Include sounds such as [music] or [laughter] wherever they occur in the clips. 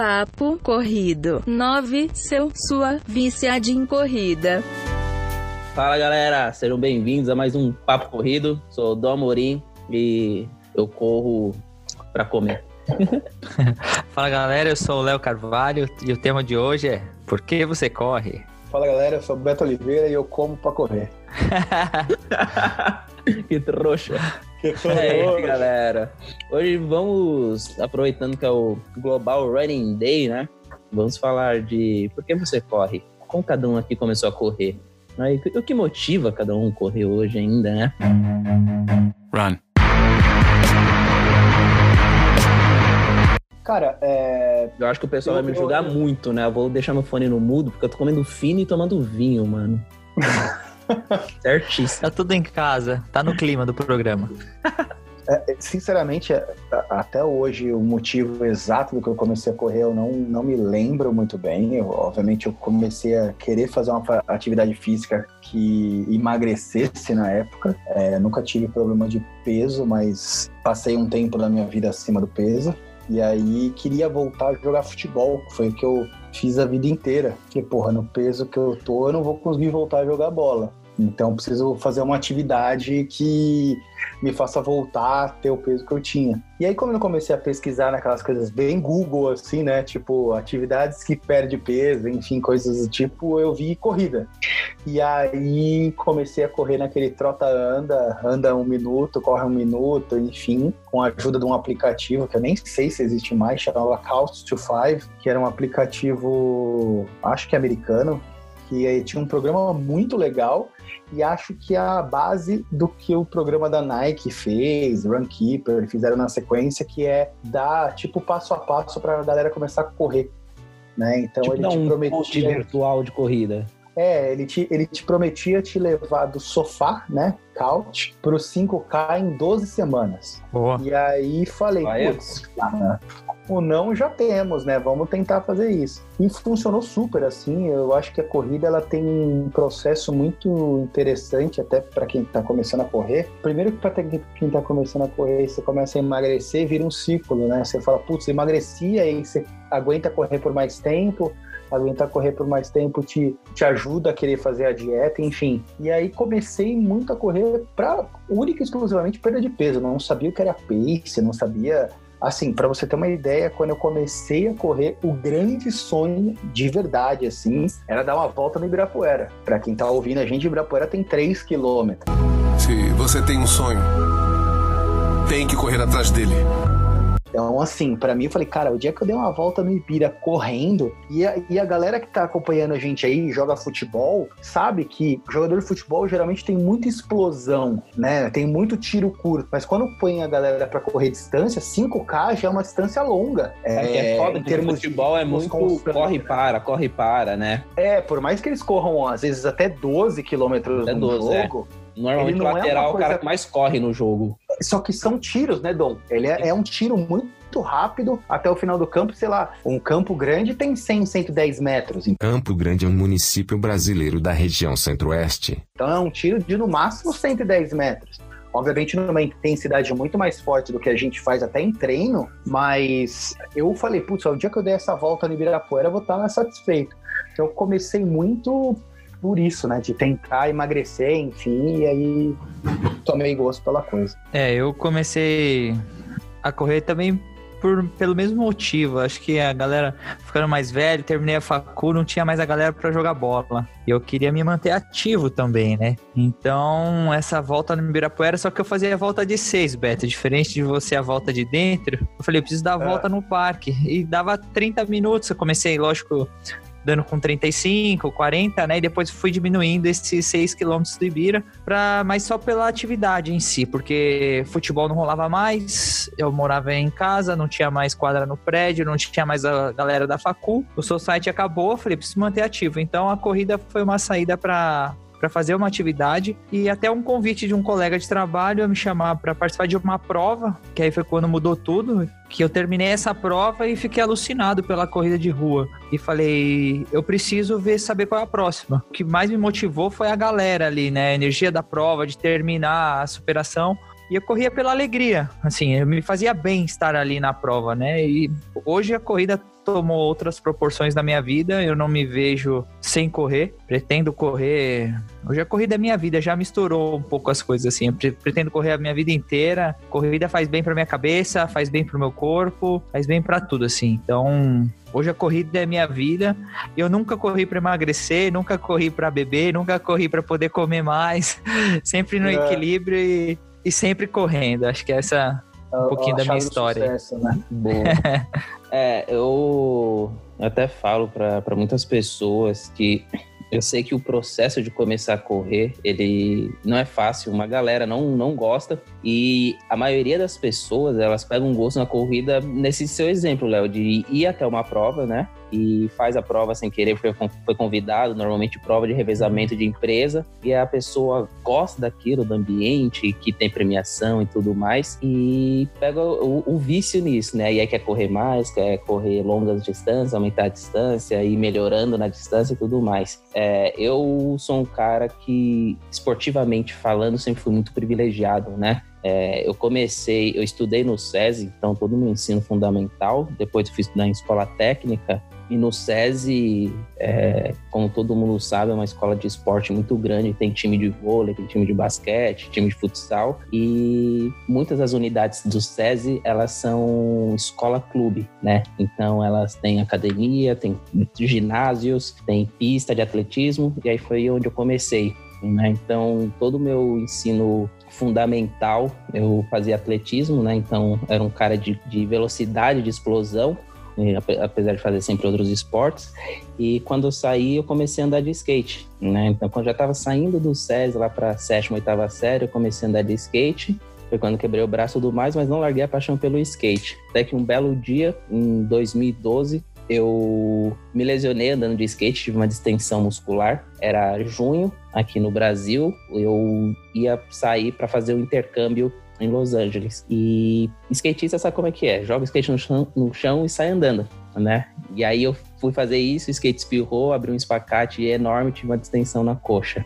Papo Corrido 9, seu, sua viciada em corrida. Fala galera, sejam bem-vindos a mais um Papo Corrido. Sou o Dom Amorim e eu corro pra comer. [laughs] Fala galera, eu sou o Léo Carvalho e o tema de hoje é Por que você corre? Fala galera, eu sou o Beto Oliveira e eu como pra correr. [laughs] [laughs] que trouxa. Que É [laughs] isso, galera. Hoje vamos, aproveitando que é o Global Running Day, né? Vamos falar de por que você corre, como cada um aqui começou a correr. Né? E o que motiva cada um a correr hoje ainda, né? Run. Cara, é... Eu acho que o pessoal Eu- vai me eu- julgar muito, né? Eu vou deixar meu fone no mudo, porque eu tô comendo fino e tomando vinho, mano. [laughs] [laughs] Certíssimo. Tá tudo em casa, tá no clima do programa. é, sinceramente, é, até hoje o motivo exato do que eu comecei a correr eu não, não me lembro muito bem. Eu, obviamente eu comecei a querer fazer uma atividade física que emagrecesse na época. É, nunca tive problema de peso, mas passei um tempo da minha vida acima do peso. E aí queria voltar a jogar futebol, foi o que eu fiz a vida inteira. Porque, porra, no peso que eu tô, eu não vou conseguir voltar a jogar bola. Então preciso fazer uma atividade que me faça voltar a ter o peso que eu tinha. E aí, quando eu comecei a pesquisar naquelas coisas bem Google, assim, né? Tipo, atividades que perde peso, enfim, coisas do tipo, eu vi corrida. E aí comecei a correr naquele trota-anda, anda um minuto, corre um minuto, enfim, com a ajuda de um aplicativo que eu nem sei se existe mais, chamava Couch to Five, que era um aplicativo, acho que americano, que aí tinha um programa muito legal e acho que é a base do que o programa da Nike fez, Runkeeper, fizeram na sequência, que é dar tipo passo a passo para a galera começar a correr. Né? Então tipo, ele te um prometia. virtual de corrida. É, ele te, ele te prometia te levar do sofá, né? Couch, pro 5K em 12 semanas. Boa. E aí falei, putz, cara, o não já temos, né? Vamos tentar fazer isso. E funcionou super, assim. Eu acho que a corrida ela tem um processo muito interessante até para quem tá começando a correr. Primeiro que para quem tá começando a correr, você começa a emagrecer, vira um ciclo, né? Você fala, putz, emagreci, aí você aguenta correr por mais tempo, aguentar correr por mais tempo te, te ajuda a querer fazer a dieta, enfim. E aí comecei muito a correr para única e exclusivamente perda de peso. Não sabia o que era pace, não sabia. Assim, para você ter uma ideia, quando eu comecei a correr, o grande sonho de verdade, assim, era dar uma volta no Ibirapuera. Para quem tá ouvindo, a gente, Ibirapuera tem 3 quilômetros. Se você tem um sonho, tem que correr atrás dele. Então, assim, pra mim, eu falei, cara, o dia que eu dei uma volta no Ibira correndo, e a, e a galera que tá acompanhando a gente aí, joga futebol, sabe que jogador de futebol geralmente tem muita explosão, né? Tem muito tiro curto. Mas quando põe a galera pra correr distância, 5K já é uma distância longa. É, que é foda em termos futebol é de muito constante. corre e para, corre e para, né? É, por mais que eles corram, às vezes, até 12 quilômetros no 12, é. jogo, Normalmente Ele o é lateral é o cara que mais corre no jogo. Só que são tiros, né, Dom? Ele é, é um tiro muito rápido até o final do campo, sei lá. Um campo grande tem 100, 110 metros. Campo Grande é um município brasileiro da região centro-oeste. Então é um tiro de no máximo 110 metros. Obviamente numa intensidade muito mais forte do que a gente faz até em treino, mas eu falei, putz, o dia que eu der essa volta no Ibirapuera eu vou estar satisfeito. Então eu comecei muito por isso, né, de tentar emagrecer, enfim, e aí tomei gosto pela coisa. É, eu comecei a correr também por, pelo mesmo motivo. Acho que a galera ficando mais velha, terminei a facu, não tinha mais a galera pra jogar bola. E eu queria me manter ativo também, né? Então, essa volta no Ibirapuera, só que eu fazia a volta de seis, Beto. Diferente de você a volta de dentro, eu falei, eu preciso dar a É. volta no parque. E dava 30 minutos. Eu comecei, lógico, dando com 35, 40, né? E depois fui diminuindo esses 6 quilômetros do Ibira, pra, mas só pela atividade em si, porque futebol não rolava mais, eu morava em casa, não tinha mais quadra no prédio, não tinha mais a galera da facu, o society acabou, eu falei, preciso manter ativo. Então a corrida foi uma saída para para fazer uma atividade e até um convite de um colega de trabalho a me chamar para participar de uma prova, que aí foi quando mudou tudo, que eu terminei essa prova e fiquei alucinado pela corrida de rua e falei, eu preciso ver saber qual é a próxima. O que mais me motivou foi a galera ali, né, a energia da prova de terminar a superação. E eu corria pela alegria, assim, eu me fazia bem estar ali na prova, né? E hoje a corrida tomou outras proporções na minha vida, eu não me vejo sem correr, pretendo correr. Hoje a corrida é minha vida, já misturou um pouco as coisas assim. Eu pre- pretendo correr a minha vida inteira. Corrida faz bem pra minha cabeça, faz bem pro meu corpo, faz bem pra tudo assim. Então, hoje a corrida é minha vida. Eu nunca corri pra emagrecer, nunca corri pra beber, nunca corri pra poder comer mais. [laughs] sempre no É. equilíbrio e, e sempre correndo. Acho que essa Um pouquinho da minha história. né? Boa. [laughs] é, eu até falo para muitas pessoas que eu sei que o processo de começar a correr, ele não é fácil, uma galera não, não gosta e a maioria das pessoas, elas pegam um gosto na corrida nesse seu exemplo, Léo, de ir até uma prova, né? E faz a prova sem querer, porque foi convidado, normalmente prova de revezamento de empresa, e a pessoa gosta daquilo, do ambiente, que tem premiação e tudo mais, e pega o, o vício nisso, né? E aí quer correr mais, quer correr longas distâncias, aumentar a distância, ir melhorando na distância e tudo mais. É, eu sou um cara que, esportivamente falando, sempre fui muito privilegiado, né? É, eu comecei, eu estudei no SESI, então todo o meu ensino fundamental, depois eu fui estudar em escola técnica, e no SESI, é, como todo mundo sabe, é uma escola de esporte muito grande, tem time de vôlei, tem time de basquete, time de futsal, e muitas das unidades do SESI, elas são escola-clube, né? Então elas têm academia, tem ginásios, tem pista de atletismo, e aí foi onde eu comecei. Né? Então, todo o meu ensino fundamental, eu fazia atletismo, né? Então, era um cara de, de velocidade, de explosão, ape- apesar de fazer sempre outros esportes. E quando eu saí, eu comecei a andar de skate, né? Então, quando eu já estava saindo do SES lá para sétima, oitava série, eu comecei a andar de skate. Foi quando quebrei o braço tudo mais, mas não larguei a paixão pelo skate. Até que um belo dia, em 2012, eu me lesionei andando de skate, tive uma distensão muscular. Era junho aqui no Brasil. Eu ia sair para fazer o intercâmbio em Los Angeles. E skatista sabe como é que é? Joga skate no chão, no chão e sai andando, né? E aí eu fui fazer isso, o skate espirrou, abriu um espacate enorme, tive uma distensão na coxa.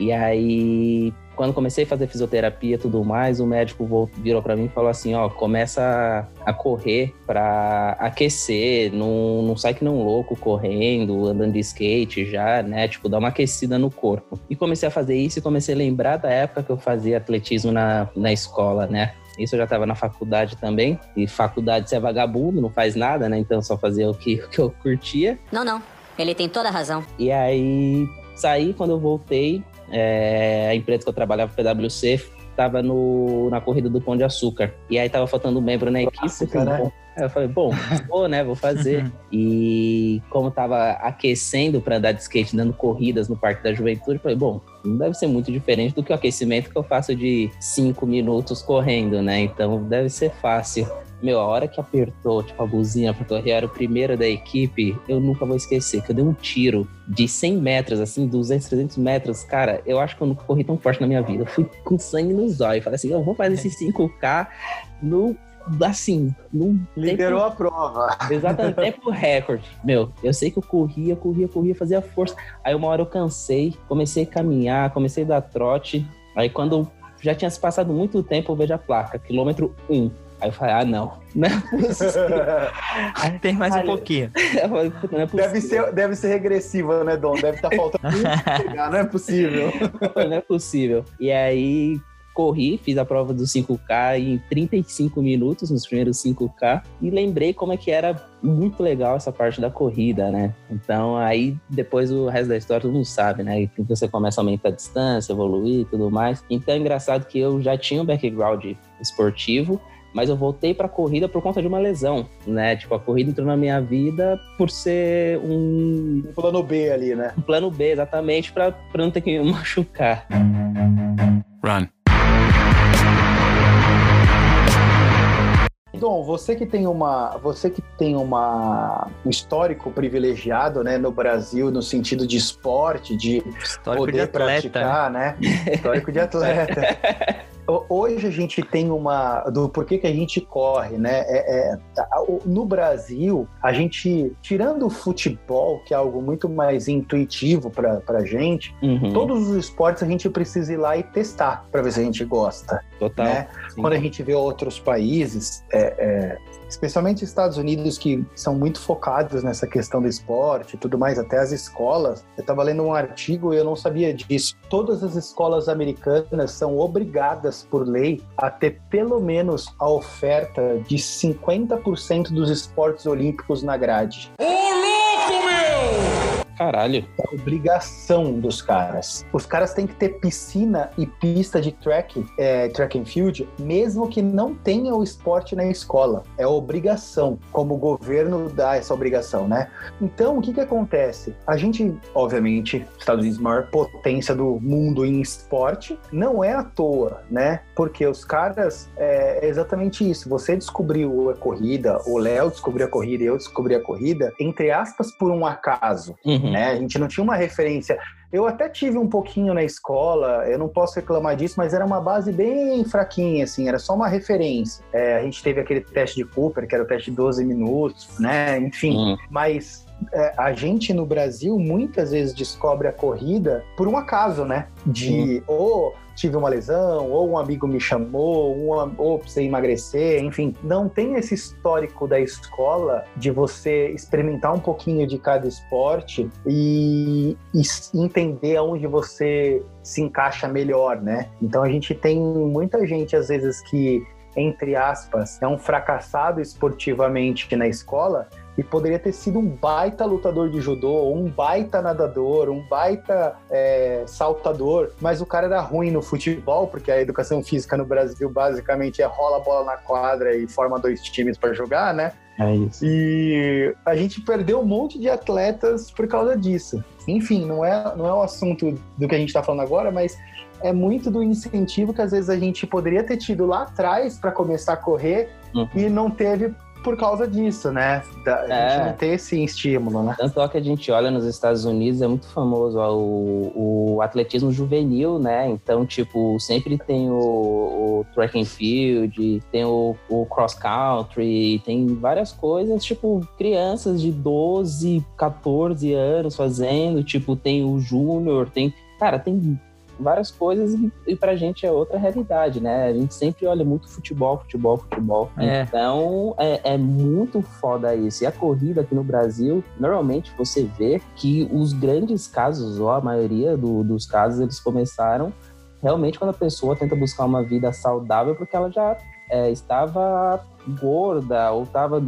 E aí, quando comecei a fazer fisioterapia e tudo mais, o médico vol- virou pra mim e falou assim: ó, começa a correr pra aquecer, não, não sai que não louco correndo, andando de skate já, né? Tipo, dar uma aquecida no corpo. E comecei a fazer isso e comecei a lembrar da época que eu fazia atletismo na, na escola, né? Isso eu já estava na faculdade também. E faculdade você é vagabundo, não faz nada, né? Então só fazia o que, o que eu curtia. Não, não. Ele tem toda a razão. E aí saí quando eu voltei. É, a empresa que eu trabalhava, PwC, tava no, na corrida do Pão de Açúcar. E aí tava faltando um membro na equipe. Clássica, eu falei, bom, aí eu falei, bom, vou, né? Vou fazer. e como tava aquecendo para andar de skate, dando corridas no Parque da Juventude, eu falei, bom, não deve ser muito diferente do que o aquecimento que eu faço de cinco minutos correndo, né? Então deve ser fácil. Meu, a hora que apertou, tipo, a buzina pra correr, eu era o primeiro da equipe, eu nunca vou esquecer, que eu dei um tiro de 100 metros, assim, 200, 300 metros. Cara, eu acho que eu nunca corri tão forte na minha vida. Eu fui com sangue nos olhos. Falei assim, eu vou fazer esse 5K no, assim, no Liderou a prova. Exatamente, tempo recorde. Meu, eu sei que eu corria, corria, corria, fazia força. Aí uma hora eu cansei, comecei a caminhar, comecei a dar trote. Aí quando já tinha se passado muito tempo, eu vejo a placa, quilômetro 1. Aí eu falei, ah, não, [laughs] não é possível. Tem mais um pouquinho. [laughs] Eu falei, "Puta, não é possível. Deve ser, deve ser regressiva, né, Dom? Deve estar faltando pra chegar, não é possível. [laughs] não é possível. E aí corri, fiz a prova do 5K em 35 minutos, nos primeiros 5K, e lembrei como é que era muito legal essa parte da corrida, né? Então aí depois o resto da história todo mundo sabe, né? Que você começa a aumentar a distância, evoluir e tudo mais. Então é engraçado que eu já tinha um background esportivo, mas eu voltei pra corrida por conta de uma lesão, né? Tipo, a corrida entrou na minha vida por ser um, Um plano B ali, né? um plano B, exatamente, pra, pra não ter que me [laughs] machucar. Run. Dom, você que tem uma, você que tem uma um histórico privilegiado, né, no Brasil, no sentido de esporte, de Histórico poder de atleta. praticar, né? [laughs] Histórico de atleta. [laughs] ho- hoje a gente tem uma do porquê que a gente corre, né? É, é, o- no Brasil, a gente tirando o futebol, que é algo muito mais intuitivo para pra gente, Uhum, todos os esportes a gente precisa ir lá e testar para ver se a gente gosta, total. né? Quando a gente vê outros países, é, é, especialmente Estados Unidos, que são muito focados nessa questão do esporte e tudo mais, até as escolas. Eu estava lendo um artigo e eu não sabia disso. Todas as escolas americanas são obrigadas, por lei, a ter pelo menos a oferta de 50% dos esportes olímpicos na grade. Caralho. É obrigação dos caras. Os caras têm que ter piscina e pista de track, é, track and field, mesmo que não tenha o esporte na escola. É obrigação, como o governo dá essa obrigação, né? Então, o que que acontece? A gente, obviamente, Estados Unidos, maior potência do mundo em esporte, não é à toa, né? Porque os caras, é é exatamente isso. Você descobriu a corrida, o Léo descobriu a corrida e eu descobri a corrida, entre aspas, por um acaso Uhum. Né? A gente não tinha uma referência. Eu até tive um pouquinho na escola, eu não posso reclamar disso, mas era uma base bem fraquinha, assim, era só uma referência. É, a gente teve aquele teste de Cooper, que era o teste de 12 minutos, né? Enfim, Uhum. mas é, a gente no Brasil muitas vezes descobre a corrida por um acaso, né? De ou tive uma lesão, ou um amigo me chamou, uma, ou precisei emagrecer, enfim. Não tem esse histórico da escola de você experimentar um pouquinho de cada esporte e, e entender aonde você se encaixa melhor, né? Então a gente tem muita gente, às vezes, que entre aspas, é um fracassado esportivamente na escola e poderia ter sido um baita lutador de judô, um baita nadador, um baita é, saltador, mas o cara era ruim no futebol, porque a educação física no Brasil basicamente é rola a bola na quadra e forma dois times para jogar, né? É isso. E a gente perdeu um monte de atletas por causa disso. Enfim, não é, não é o assunto do que a gente está falando agora, mas é muito do incentivo que às vezes a gente poderia ter tido lá atrás para começar a correr Uhum. e não teve por causa disso, né? Da, a É. gente não ter esse estímulo, né? Tanto é que a gente olha nos Estados Unidos, é muito famoso ó, o, o atletismo juvenil, né? Então, tipo, sempre tem o, o track and field, tem o, o cross country, tem várias coisas, tipo, crianças de 12, 14 anos fazendo, tipo, tem o júnior, tem. Cara, tem várias coisas e, e pra gente é outra realidade, né? A gente sempre olha muito futebol, futebol, futebol. É. Então é, é muito foda isso. E a corrida aqui no Brasil, normalmente você vê que os grandes casos, ou a maioria do- dos casos, eles começaram realmente quando a pessoa tenta buscar uma vida saudável porque ela já é, estava gorda, ou estava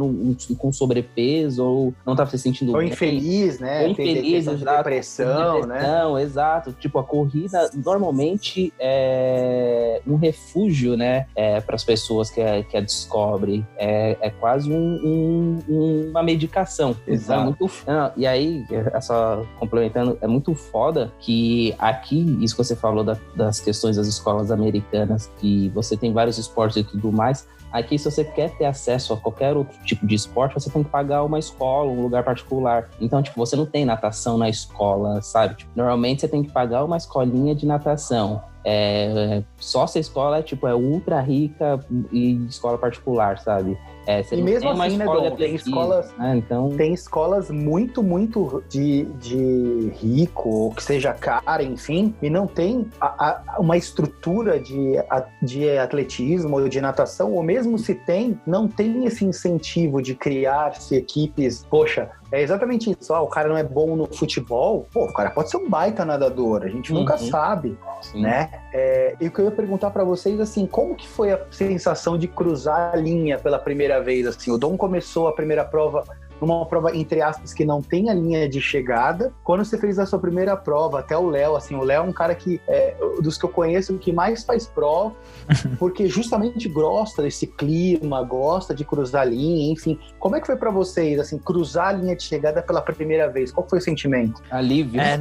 com sobrepeso, ou não estava se sentindo Ou bem. infeliz, né? Ou infeliz, de exato. depressão, né? Depressão, exato. Tipo, a corrida normalmente é um refúgio, né, para as pessoas que a, que a descobrem. É, é quase um- um- uma medicação. Então, Exato. é muito, não, e aí, é só complementando, é muito foda que aqui, isso que você falou da- das questões das escolas americanas, que você tem vários esportes e tudo mais, Aqui, se você quer ter acesso a qualquer outro tipo de esporte, você tem que pagar uma escola, um lugar particular. Então, tipo, você não tem natação na escola, sabe? Tipo, normalmente você tem que pagar uma escolinha de natação. É, só se a escola tipo, é ultra rica e escola particular, sabe? É, E mesmo assim, né, escola Dom, tem escolas- né? Então, Tem escolas muito, muito de, de rico, ou que seja cara, enfim, e não tem a- a- uma estrutura de, a- de atletismo ou de natação, ou mesmo se tem, não tem esse incentivo de criar-se equipes. Poxa, é exatamente isso. Ah, o cara não é bom no futebol, pô, o cara pode ser um baita nadador, a gente nunca Uhum. sabe sim. né? É, e o que eu ia perguntar para vocês, assim, como que foi a sensação de cruzar a linha pela primeira vez? Assim, o Dom começou a primeira prova numa prova entre aspas que não tem a linha de chegada. Quando você fez a sua primeira prova, até o Léo, assim, o Léo é um cara que é, dos que eu conheço que mais faz prova, [laughs] porque justamente gosta desse clima, gosta de cruzar a linha, enfim. Como é que foi para vocês, assim, cruzar a linha de chegada pela primeira vez? Qual foi o sentimento? Alívio. É,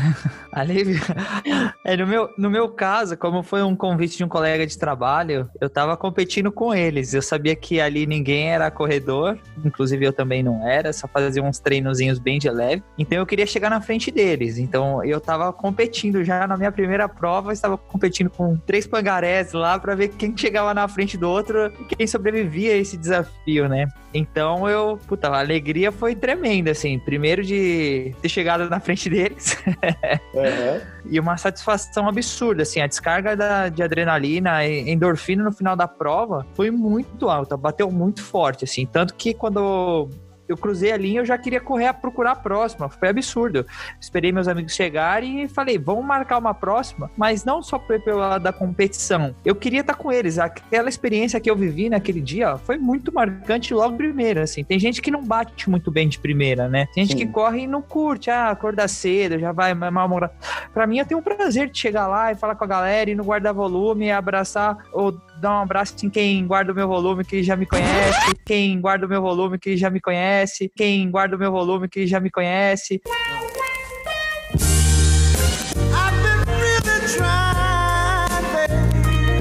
[laughs] Alívio. É, no, meu, no meu caso, como foi um convite de um colega de trabalho, eu tava competindo com eles. Eu sabia que ali ninguém era corredor, inclusive eu também não era, só fazia uns treinozinhos bem de leve. Então eu queria chegar na frente deles. Então eu tava competindo já na minha primeira prova, estava competindo com três pangarés lá para ver quem chegava na frente do outro e quem sobrevivia a esse desafio, né? Então eu, puta, a alegria foi tremenda, assim. Primeiro de ter chegado na frente deles. [laughs] Uhum. e uma satisfação absurda, assim, a descarga da, de adrenalina e endorfina no final da prova foi muito alta, bateu muito forte, assim, tanto que quando eu cruzei a linha, eu já queria correr a procurar a próxima. Foi absurdo. Esperei meus amigos chegarem e falei, vamos marcar uma próxima, mas não só pelo lado da competição. Eu queria estar com eles. Aquela experiência que eu vivi naquele dia foi muito marcante logo primeiro, assim. Tem gente que não bate muito bem de primeira, né? Tem gente Sim. que corre e não curte, ah, acordar cedo, já vai mal morar. Pra mim, eu tenho um prazer de chegar lá e falar com a galera e no guarda-volume, abraçar ou dar um abraço em quem guarda o meu volume que já me conhece, quem guarda o meu volume que já me conhece, quem guarda o meu volume que já me conhece.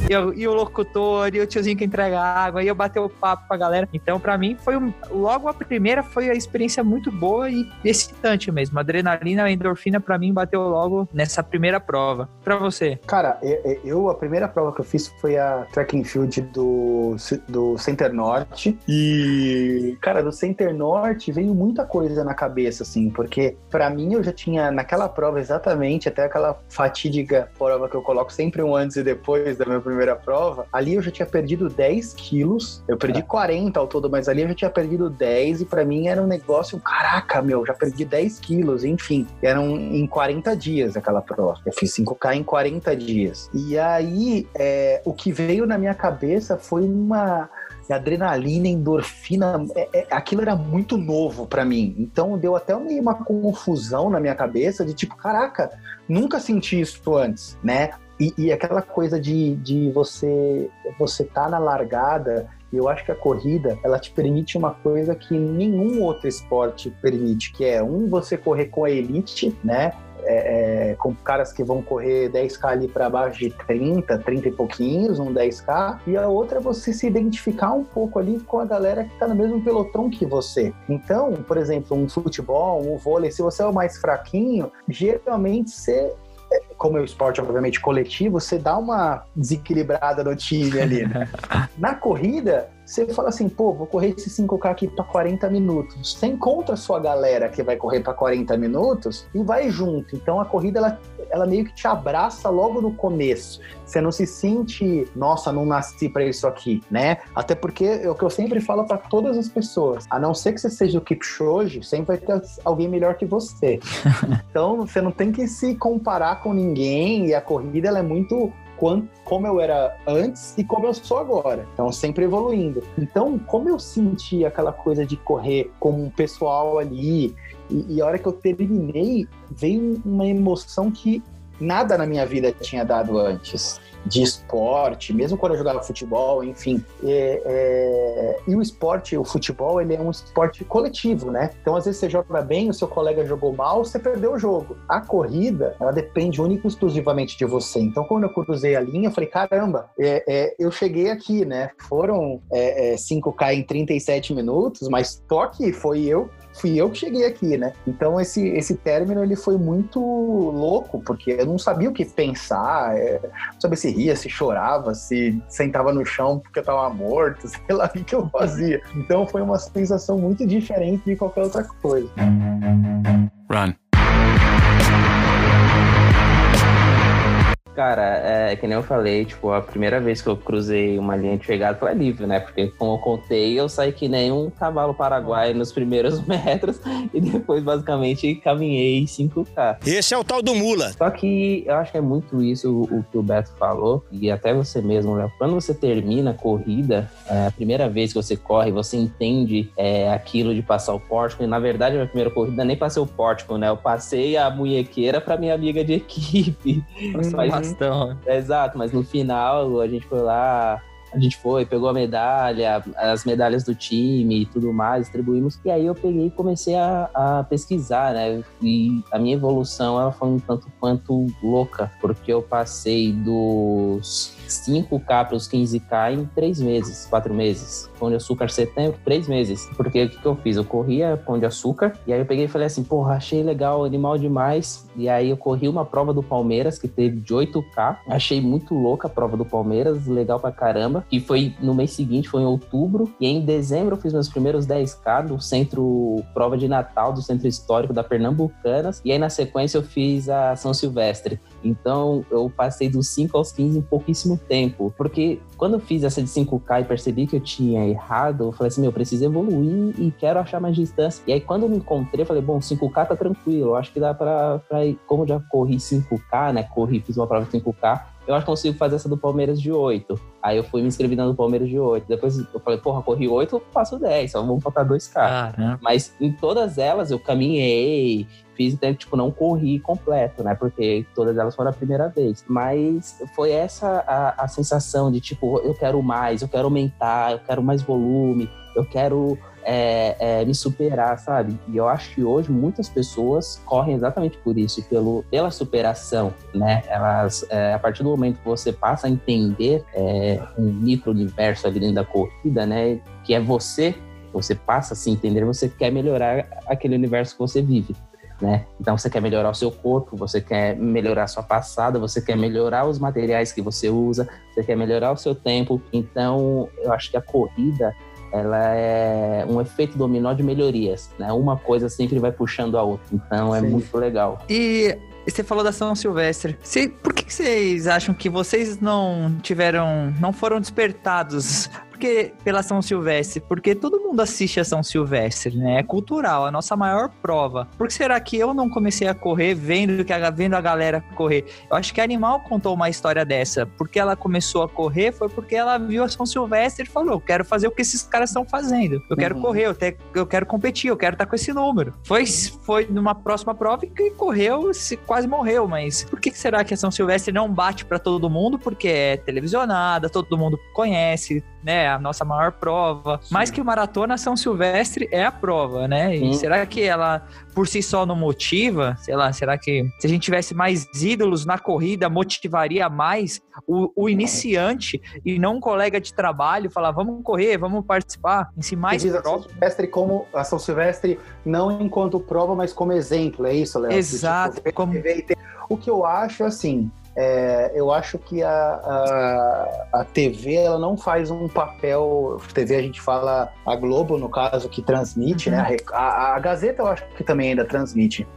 E, e o locutor, e o tiozinho que entrega água, e eu bater o papo com a galera. Então, pra mim, foi um, logo a primeira foi a experiência muito boa e excitante mesmo. A adrenalina, a endorfina, pra mim, bateu logo nessa primeira prova. Pra você? Cara, eu, eu- a primeira prova que eu fiz foi a track and field do, do Center Norte. E, cara, do Center Norte veio muita coisa na cabeça, assim, porque pra mim eu já tinha naquela prova exatamente, até aquela fatídica prova que eu coloco sempre um antes e depois da minha primeira prova, ali eu já tinha perdido 10 quilos. Eu perdi 40 ao todo, mas ali eu já tinha perdido 10 e pra mim era um negócio, caraca, meu, já perdi 10 quilos, enfim. Eram em 40 dias aquela prova. Eu fiz 5K em 40 dias. E aí, é, o que veio na minha cabeça foi uma adrenalina, endorfina, é- é- aquilo era muito novo pra mim. Então deu até meio uma confusão na minha cabeça de tipo, caraca, nunca senti isso antes, né? E, e aquela coisa de, de você você tá na largada, eu acho que a corrida ela te permite uma coisa que nenhum outro esporte permite, que é um você correr com a elite, né? É, é, com caras que vão correr 10k ali para baixo de 30, 30 e pouquinhos, um 10k, e a outra é você se identificar um pouco ali com a galera que tá no mesmo pelotão que você. Então, por exemplo, um futebol, um vôlei, se você é o mais fraquinho, geralmente você como é o esporte, obviamente, coletivo, você dá uma desequilibrada no time ali, né? [laughs] Na corrida, você fala assim, pô, vou correr esse 5K aqui para 40 minutos. Você encontra a sua galera que vai correr para 40 minutos e vai junto. Então a corrida, ela, ela meio que te abraça logo no começo. Você não se sente, nossa, não nasci para isso aqui, né? Até porque é o que eu sempre falo para todas as pessoas. A não ser que você seja o Kipchoge, sempre vai ter alguém melhor que você. [laughs] Então você não tem que se comparar com ninguém e a corrida ela é muito quan- como eu era antes e como eu sou agora. Então sempre evoluindo. Então como eu senti aquela coisa de correr com um pessoal ali e, e a hora que eu terminei veio uma emoção que nada na minha vida tinha dado antes de esporte, mesmo quando eu jogava futebol, enfim. É, é, E o esporte, o futebol, ele é um esporte coletivo, né? Então, às vezes você joga bem, o seu colega jogou mal, você perdeu o jogo. A corrida, ela depende única e exclusivamente de você. Então, quando eu cruzei a linha, eu falei, caramba, é, é, eu cheguei aqui, né? Foram é, é, 5K em 37 minutos, mas toque foi eu fui eu que cheguei aqui, né? Então esse, esse término ele foi muito louco, porque eu não sabia o que pensar, é, não sabia se ria, se chorava, se sentava no chão porque eu tava morto, [laughs] sei lá o que, que eu fazia. Então foi uma sensação muito diferente de qualquer outra coisa. Run. Cara, é que nem eu falei, tipo, a primeira vez que eu cruzei uma linha de chegada foi alívio, né? Porque, como eu contei, eu saí que nem um cavalo paraguai nos primeiros [laughs] metros e depois, basicamente, caminhei 5K. Esse é o tal do mula. Só que eu acho que é muito isso o, o que o Beto falou, e até você mesmo, Léo. Quando você termina a corrida, é, a primeira vez que você corre, você entende é, aquilo de passar o pórtico, e na verdade, a minha primeira corrida nem passei o pórtico, né? Eu passei a munhequeira pra minha amiga de equipe. Mas Bastão. Exato, mas no final a gente foi lá, A gente foi, pegou a medalha, as medalhas do time e tudo mais, distribuímos. E aí eu peguei e comecei a, a pesquisar, né? E a minha evolução ela foi um tanto quanto louca, porque eu passei dos 5K para os 15K em três meses, quatro meses. Pão de açúcar setembro, três meses. Porque o que, que eu fiz? Eu corria pão de açúcar e aí eu peguei e falei assim, porra, achei legal, animal demais. E aí eu corri uma prova do Palmeiras que teve de 8K. Achei muito louca a prova do Palmeiras, legal pra caramba. E foi no mês seguinte, foi em outubro. E em dezembro eu fiz meus primeiros 10K do centro prova de Natal, do centro histórico da Pernambucanas. E aí na sequência eu fiz a São Silvestre. Então eu passei dos 5 aos 15 em pouquíssimo tempo. Porque quando eu fiz essa de 5K e percebi que eu tinha errado, eu falei assim: meu, eu preciso evoluir e quero achar mais distância. E aí quando eu me encontrei, eu falei: bom, 5K tá tranquilo, eu acho que dá pra, pra ir. Como eu já corri 5K, né? Corri, fiz uma prova de 5K, eu acho que consigo fazer essa do Palmeiras de 8. Aí eu fui me inscrevendo no Palmeiras de 8. Depois eu falei, porra, corri 8, eu faço 10, só vamos faltar 2K. Caramba. Mas em todas elas eu caminhei, fiz, então, tipo, não corri completo, né? Porque todas elas foram a primeira vez. Mas foi essa a, a sensação de, tipo, eu quero mais, eu quero aumentar, eu quero mais volume, eu quero é, é, me superar, sabe? E eu acho que hoje muitas pessoas correm exatamente por isso, pelo, pela superação, né? Elas, é, a partir do momento que você passa a entender é, um micro-universo ali dentro da corrida, né? Que é você, você passa a se entender, você quer melhorar aquele universo que você vive. Né? Então você quer melhorar o seu corpo, você quer melhorar a sua passada, você quer melhorar os materiais que você usa, você quer melhorar o seu tempo. Então eu acho que a corrida ela é um efeito dominó de melhorias, né? Uma coisa sempre vai puxando a outra. Então é Sim. muito legal. E você falou da São Silvestre. Você- por que que vocês acham que vocês não tiveram, não foram despertados? Porque pela São Silvestre, porque todo mundo assiste a São Silvestre, né? É cultural, a nossa maior prova. Por que será que eu não comecei a correr vendo que a, vendo a galera correr? Eu acho que a Animal contou uma história dessa. Porque ela começou a correr foi porque ela viu a São Silvestre e falou: "Eu quero fazer o que esses caras estão fazendo. Eu quero Uhum. correr, eu, te- eu quero competir, eu quero estar com esse número". Foi foi numa próxima prova e que correu, se quase morreu, mas por que será que a São Silvestre não bate pra todo mundo? Porque é televisionada, todo mundo conhece, né? A nossa maior prova. Mais que maratona, a São Silvestre é a prova, né? E Sim. será que ela por si só não motiva? Sei lá, será que se a gente tivesse mais ídolos na corrida, motivaria mais o, o iniciante e não um colega de trabalho falar, vamos correr, vamos participar, em si mais a São. Silvestre como a São Silvestre não enquanto prova, mas como exemplo, é isso, Léo? Exato, Tipo, como- O que eu acho assim, é, eu acho que a, a, a TV ela não faz um papel. TV a gente fala a Globo no caso que transmite, Uhum. né? A Rec- A, a Gazeta eu acho que também ainda transmite.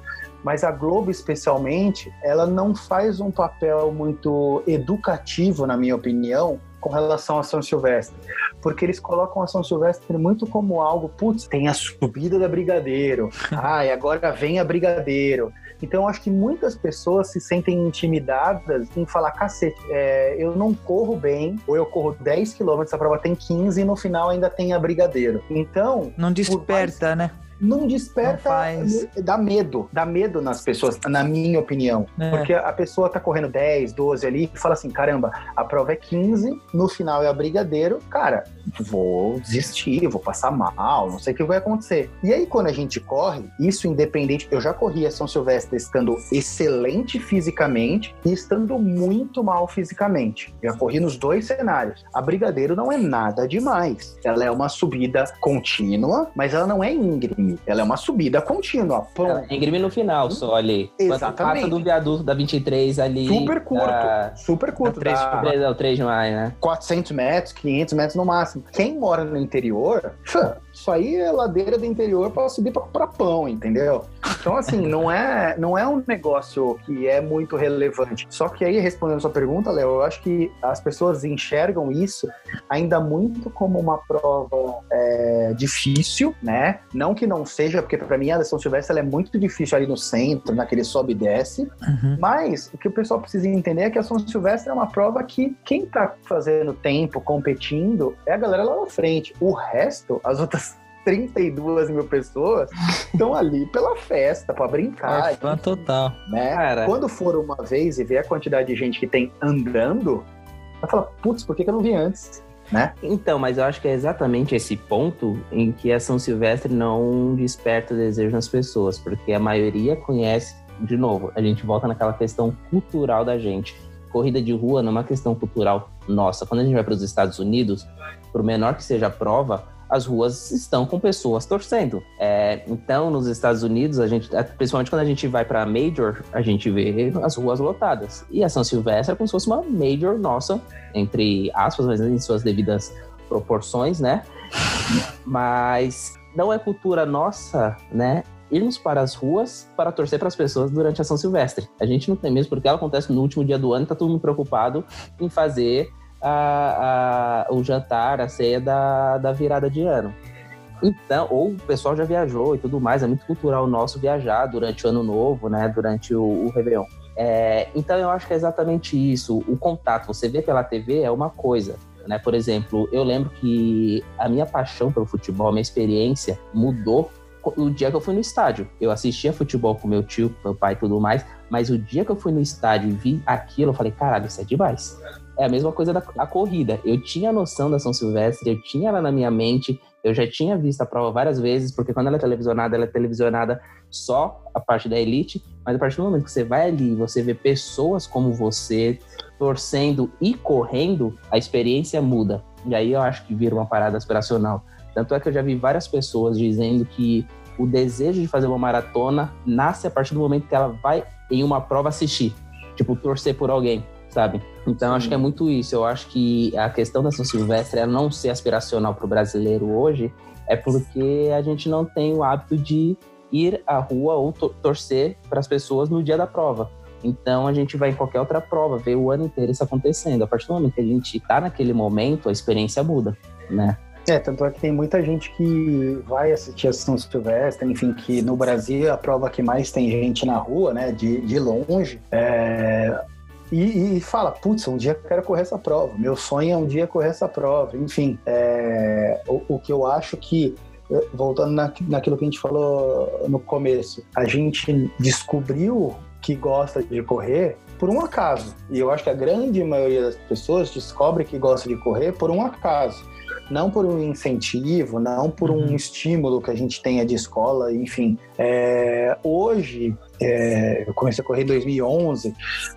Mas a Globo, especialmente, ela não faz um papel muito educativo, na minha opinião, com relação a São Silvestre. Porque eles colocam a São Silvestre muito como algo, putz, tem a subida da Brigadeiro. [laughs] Ai, agora vem a Brigadeiro. Então, eu acho que muitas pessoas se sentem intimidadas em falar, cacete, é, eu não corro bem, ou eu corro 10 quilômetros, a prova tem 15 e no final ainda tem a Brigadeiro. Então, Não desperta, né? Não desperta, Não faz. dá medo, dá medo nas pessoas, na minha opinião. É. Porque a pessoa tá correndo 10, 12 ali e fala assim: caramba, a prova é 15, no final é a brigadeiro, cara, vou desistir, vou passar mal, não sei o que vai acontecer. E aí, quando a gente corre, isso independente, eu já corri a São Silvestre estando excelente fisicamente e estando muito mal fisicamente. Já corri nos dois cenários. A brigadeiro não é nada demais. Ela é uma subida contínua, mas ela não é íngreme. Ela é uma subida contínua. Pum, Ela é íngreme no final só ali. Exatamente. passa do viaduto da 23 ali. super curto, da- super curto. da três dá- de É o 3 de maio, né? 400 metros, 500 metros no máximo. Quem mora no interior, isso aí é ladeira do interior para subir para comprar pão, entendeu? Então, assim, não é, não é um negócio que é muito relevante. Só que aí, respondendo a sua pergunta, Léo, eu acho que as pessoas enxergam isso ainda muito como uma prova é, difícil, né? Não que não seja, porque para mim a São Silvestre ela é muito difícil ali no centro, naquele sobe e desce, Uhum. mas o que o pessoal precisa entender é que a São Silvestre é uma prova que quem tá fazendo tempo, competindo, é a galera lá na frente. O resto, as outras 32 mil pessoas, estão ali pela festa, pra brincar, É fã total. né? Cara. Quando for uma vez e ver a quantidade de gente que tem andando, vai falar, putz, por que, que eu não vi antes? né? Então, mas eu acho que é exatamente esse ponto em que a São Silvestre não desperta desejo nas pessoas, porque a maioria conhece, de novo, a gente volta naquela questão cultural da gente. Corrida de rua não é uma questão cultural nossa. Quando a gente vai para os Estados Unidos, por menor que seja a prova, as ruas estão com pessoas torcendo. É, então, nos Estados Unidos, a gente, principalmente quando a gente vai para Major, a gente vê as ruas lotadas. E a São Silvestre é como se fosse uma Major nossa, entre aspas, mas em suas devidas proporções, né? Mas não é cultura nossa, né? Irmos para as ruas para torcer para as pessoas durante a São Silvestre. A gente não tem mesmo, porque ela acontece no último dia do ano tá todo mundo preocupado em fazer a, a, o jantar, a ceia da, da virada de ano. Então, ou o pessoal já viajou e tudo mais, é muito cultural nosso viajar durante o ano novo, né? Durante o, o Réveillon. É, então eu acho que é exatamente isso. O contato, você vê pela TV é uma coisa. Né? Por exemplo, eu lembro que a minha paixão pelo futebol, a minha experiência mudou o dia que eu fui no estádio. Eu assistia futebol com meu tio, meu pai e tudo mais, mas o dia que eu fui no estádio e vi aquilo, eu falei, caralho, isso é demais. É a mesma coisa da a corrida. Eu tinha noção da São Silvestre, eu tinha ela na minha mente, eu já tinha visto a prova várias vezes, porque quando ela é televisionada, ela é televisionada só a parte da elite, mas a partir do momento que você vai ali, você vê pessoas como você torcendo e correndo, a experiência muda. E aí eu acho que vira uma parada aspiracional. Tanto é que eu já vi várias pessoas dizendo que o desejo de fazer uma maratona nasce a partir do momento que ela vai em uma prova assistir, tipo torcer por alguém sabe? Então, Sim. acho que é muito isso. Eu acho que a questão da São Silvestre é não ser aspiracional para o brasileiro hoje, é porque a gente não tem o hábito de ir à rua ou torcer para as pessoas no dia da prova. Então a gente vai em qualquer outra prova, ver o ano inteiro isso acontecendo. A partir do momento que a gente está naquele momento, a experiência muda, né? É, tanto é que tem muita gente que vai assistir a São Silvestre, enfim, que no Brasil é a prova que mais tem gente na rua, né, de, de longe. É, e, e fala, putz, um dia eu quero correr essa prova, meu sonho é um dia correr essa prova. Enfim, é, o, o que eu acho que voltando na, naquilo que a gente falou no começo, a gente descobriu que gosta de correr por um acaso. E eu acho que a grande maioria das pessoas descobre que gosta de correr por um acaso não por um incentivo, não por um uhum. estímulo que a gente tenha de escola, enfim. É, hoje, é, eu comecei a correr em 2011,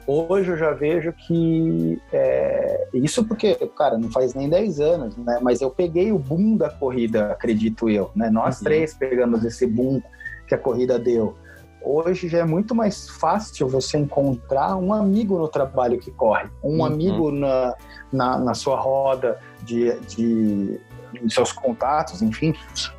hoje eu já vejo que é, isso porque, cara, não faz nem 10 anos, né? Mas eu peguei o boom da corrida, acredito eu, né? Nós uhum. três pegamos esse boom que a corrida deu. Hoje já é muito mais fácil você encontrar um amigo no trabalho que corre, um uhum. amigo na, na, na, sua roda de, de, de seus contatos, enfim,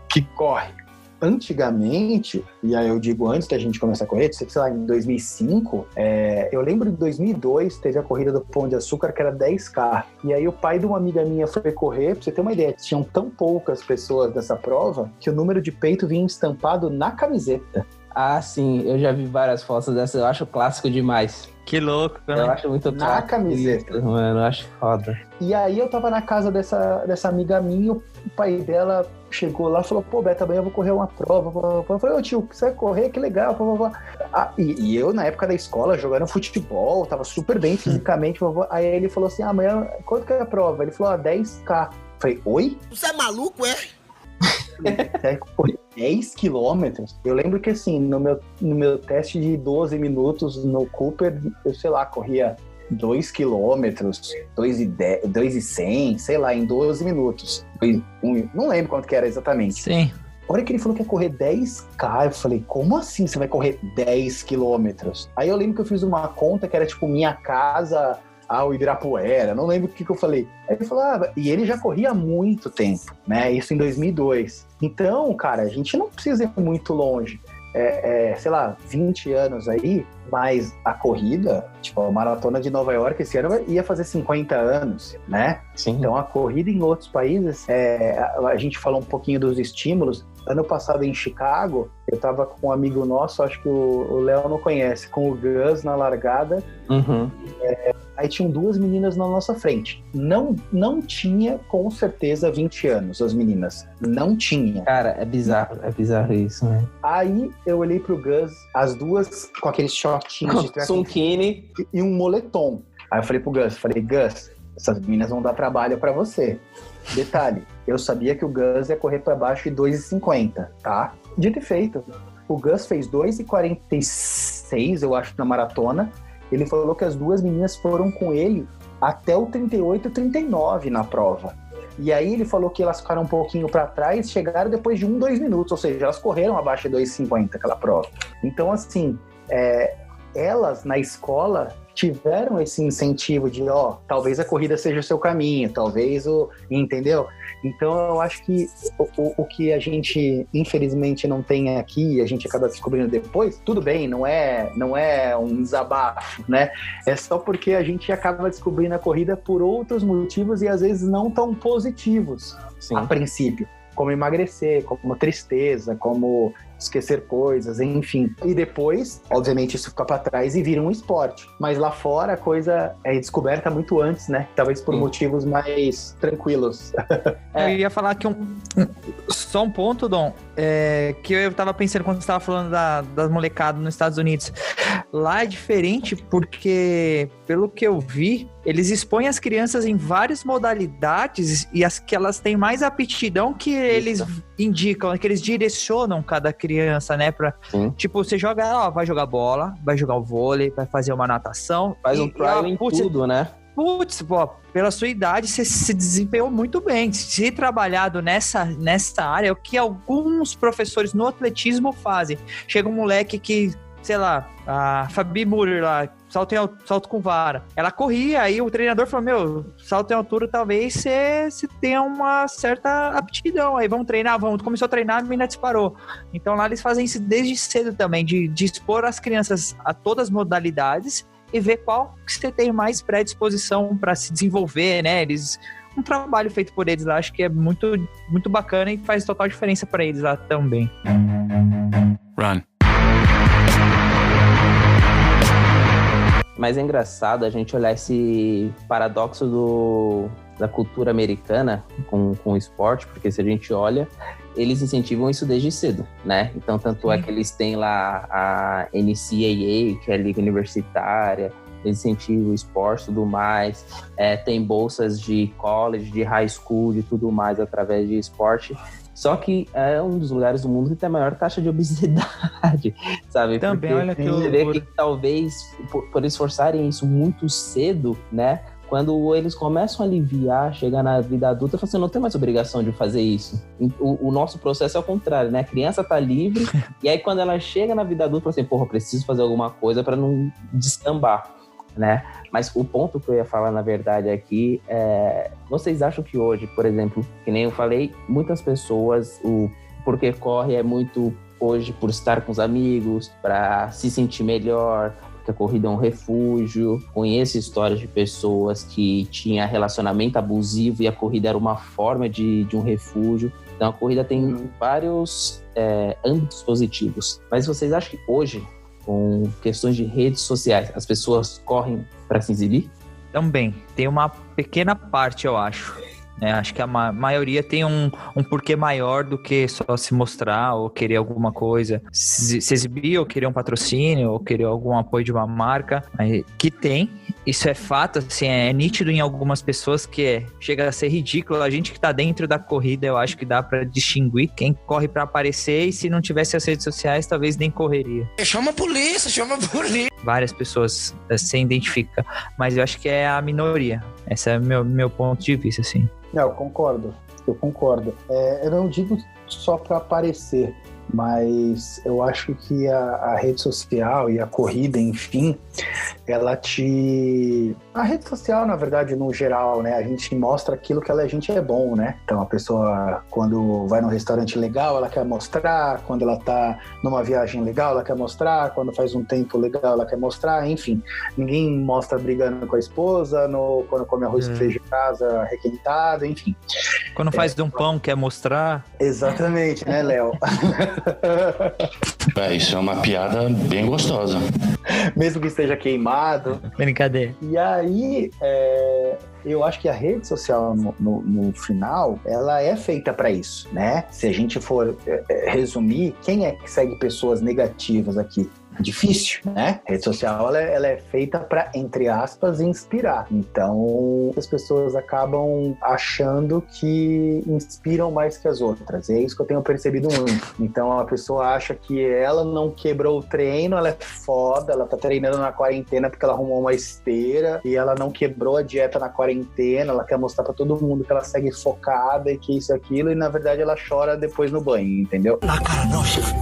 que corre antigamente, e aí eu digo antes da gente começar a correr, sei lá, em 2005, é, eu lembro de 2002, teve a corrida do Pão de Açúcar, que era 10K. E aí o pai de uma amiga minha foi correr, pra você ter uma ideia, tinham tão poucas pessoas dessa prova que o número de peito vinha estampado na camiseta. Ah, sim, eu já vi várias fotos dessa, eu acho clássico demais. Que louco, né? Eu acho muito Na camiseta. Mano, eu acho foda. E aí eu tava na casa dessa, dessa amiga minha, o pai dela chegou lá e falou, pô, Beto, amanhã eu vou correr uma prova. Eu falei, ô tio, você vai correr? Que legal. Ah, e, e, eu, na época da escola, jogando futebol, tava super bem [laughs] fisicamente. Aí ele falou assim, ah, amanhã, quanto que é a prova? Ele falou, ah, 10k. Eu falei, oi? Você é maluco, é? 10 quilômetros. Eu lembro que assim, no meu, no meu teste de 12 minutos no Cooper, eu sei lá, corria 2 quilômetros, 2 e, 10, 2 e 100, sei lá, em 12 minutos. Um, não lembro quanto que era exatamente. Sim. A hora que ele falou que ia correr 10k, eu falei, como assim você vai correr 10 quilômetros? Aí eu lembro que eu fiz uma conta que era tipo minha casa ao Ibirapuera, não lembro o que, que eu falei. Aí ele falou, ah, e ele já corria há muito tempo, né? Isso em 2002. Então, cara, a gente não precisa ir muito longe. É, é, sei lá, 20 anos aí, mas a corrida, tipo, a maratona de Nova York esse ano ia fazer 50 anos, né? Sim. Então a corrida em outros países, é, a gente falou um pouquinho dos estímulos. Ano passado em Chicago, eu tava com um amigo nosso, acho que o Léo não conhece, com o Gus na largada. Uhum. Aí tinham duas meninas na nossa frente. Não, não tinha, com certeza, 20 anos, as meninas. Não tinha. Cara, é bizarro, é bizarro isso, né? Aí eu olhei pro Gus, as duas com aqueles shortinhos de [laughs] Sunkini e um moletom. Aí eu falei pro Gus, falei, Gus, essas meninas vão dar trabalho para você. Detalhe, eu sabia que o Gus ia correr para baixo de 2,50, tá? Dito e feito. O Gus fez 2,46, eu acho, na maratona. Ele falou que as duas meninas foram com ele até o 38 39 na prova. E aí ele falou que elas ficaram um pouquinho para trás, chegaram depois de um, dois minutos, ou seja, elas correram abaixo de 2,50 aquela prova. Então, assim, é, elas na escola tiveram esse incentivo de, ó, talvez a corrida seja o seu caminho, talvez o. Entendeu? Então eu acho que o, o, o que a gente infelizmente não tem aqui, a gente acaba descobrindo depois, tudo bem, não é, não é um desabafo, né? É só porque a gente acaba descobrindo a corrida por outros motivos e às vezes não tão positivos Sim. a princípio como emagrecer, como tristeza, como esquecer coisas, enfim. E depois, obviamente, isso fica para trás e vira um esporte. Mas lá fora a coisa é descoberta muito antes, né? Talvez por Sim. motivos mais tranquilos. [laughs] Eu ia falar que um, um- só um ponto, Dom, é, que eu tava pensando quando você tava falando da, das molecadas nos Estados Unidos. Lá é diferente porque, pelo que eu vi, eles expõem as crianças em várias modalidades e as que elas têm mais aptidão que eles indicam, que eles direcionam cada criança, né? Pra, Sim. tipo, você joga, ó, vai jogar bola, vai jogar o vôlei, vai fazer uma natação. Faz um trial em putz, tudo, né? Putz, pô, pela sua idade, você se desempenhou muito bem. Se trabalhado nessa, nessa área, é o que alguns professores no atletismo fazem. Chega um moleque que, sei lá, a Fabi Muller lá, salto, em, al- salto com vara. Ela corria, aí o treinador falou: Meu, salto em altura talvez você tenha uma certa aptidão. Aí vamos treinar, vamos. Começou a treinar, a menina disparou. Então lá eles fazem isso desde cedo também, de, de expor as crianças a todas as modalidades e ver qual que você tem mais predisposição para se desenvolver, né? Eles um trabalho feito por eles lá, acho que é muito muito bacana e faz total diferença para eles lá também. Run. Mas é engraçado a gente olhar esse paradoxo do, da cultura americana com, com o esporte, porque se a gente olha, eles incentivam isso desde cedo, né? Então, tanto é Sim. que eles têm lá a NCAA, que é a Liga Universitária, eles incentivam o esporte e tudo mais, é, tem bolsas de college, de high school, de tudo mais através de esporte. Só que é um dos lugares do mundo que tem a maior taxa de obesidade, [laughs] sabe? Também, Porque olha que vê loucura. que talvez por, por eles forçarem isso muito cedo, né? Quando eles começam a aliviar, chegar na vida adulta, você não tem mais obrigação de fazer isso. O, o nosso processo é ao contrário, né? A criança tá livre, [laughs] e aí quando ela chega na vida adulta, você, porra, eu preciso fazer alguma coisa para não descambar, né? Mas o ponto que eu ia falar, na verdade, aqui é. Vocês acham que hoje, por exemplo, que nem eu falei, muitas pessoas, o porque corre é muito hoje por estar com os amigos, para se sentir melhor, porque a corrida é um refúgio. Conheço histórias de pessoas que tinham relacionamento abusivo e a corrida era uma forma de, de um refúgio. Então a corrida tem Uhum. vários é, âmbitos positivos. Mas vocês acham que hoje, com questões de redes sociais, as pessoas correm para se exibir? Também tem uma pequena parte, eu acho. né? acho que a ma- maioria tem um, um porquê maior do que só se mostrar ou querer alguma coisa, se, se exibir ou querer um patrocínio ou querer algum apoio de uma marca, que tem. Isso é fato, assim, é nítido em algumas pessoas que é, chega a ser ridículo. A gente que tá dentro da corrida, eu acho que dá pra distinguir quem corre pra aparecer e se não tivesse as redes sociais, talvez nem correria. Chama a polícia, chama a polícia. Várias pessoas eh, se identificam, mas eu acho que é a minoria. Esse é meu, meu ponto de vista, assim. Não, eu concordo. Eu concordo. É, eu não digo só para aparecer, mas eu acho que a, a rede social e a corrida, enfim, ela te. A rede social, na verdade, no geral, né? A gente mostra aquilo que ela, a gente é bom, né? Então a pessoa, quando vai num restaurante legal, ela quer mostrar, quando ela tá numa viagem legal, ela quer mostrar, quando faz um tempo legal, ela quer mostrar, enfim. Ninguém mostra brigando com a esposa, no, quando come arroz É. e feijão em casa, requentado, enfim. Quando faz de um pão, quer mostrar. Exatamente, né, Léo? [laughs] É, isso é uma piada bem gostosa. Mesmo que esteja queimado. Brincadeira. E aí, é, eu acho que a rede social, no, no- no final, ela é feita para isso, né? Se a gente for é, é, resumir, quem é que segue pessoas negativas aqui? Difícil, né? A rede social ela é, ela é feita para entre aspas inspirar. Então as pessoas acabam achando que inspiram mais que as outras. E é isso que eu tenho percebido muito. Então a pessoa acha que ela não quebrou o treino, ela é foda, ela tá treinando na quarentena porque ela arrumou uma esteira e ela não quebrou a dieta na quarentena, ela quer mostrar para todo mundo que ela segue focada e que isso e aquilo e na verdade ela chora depois no banho, entendeu? Na cara não, chefe.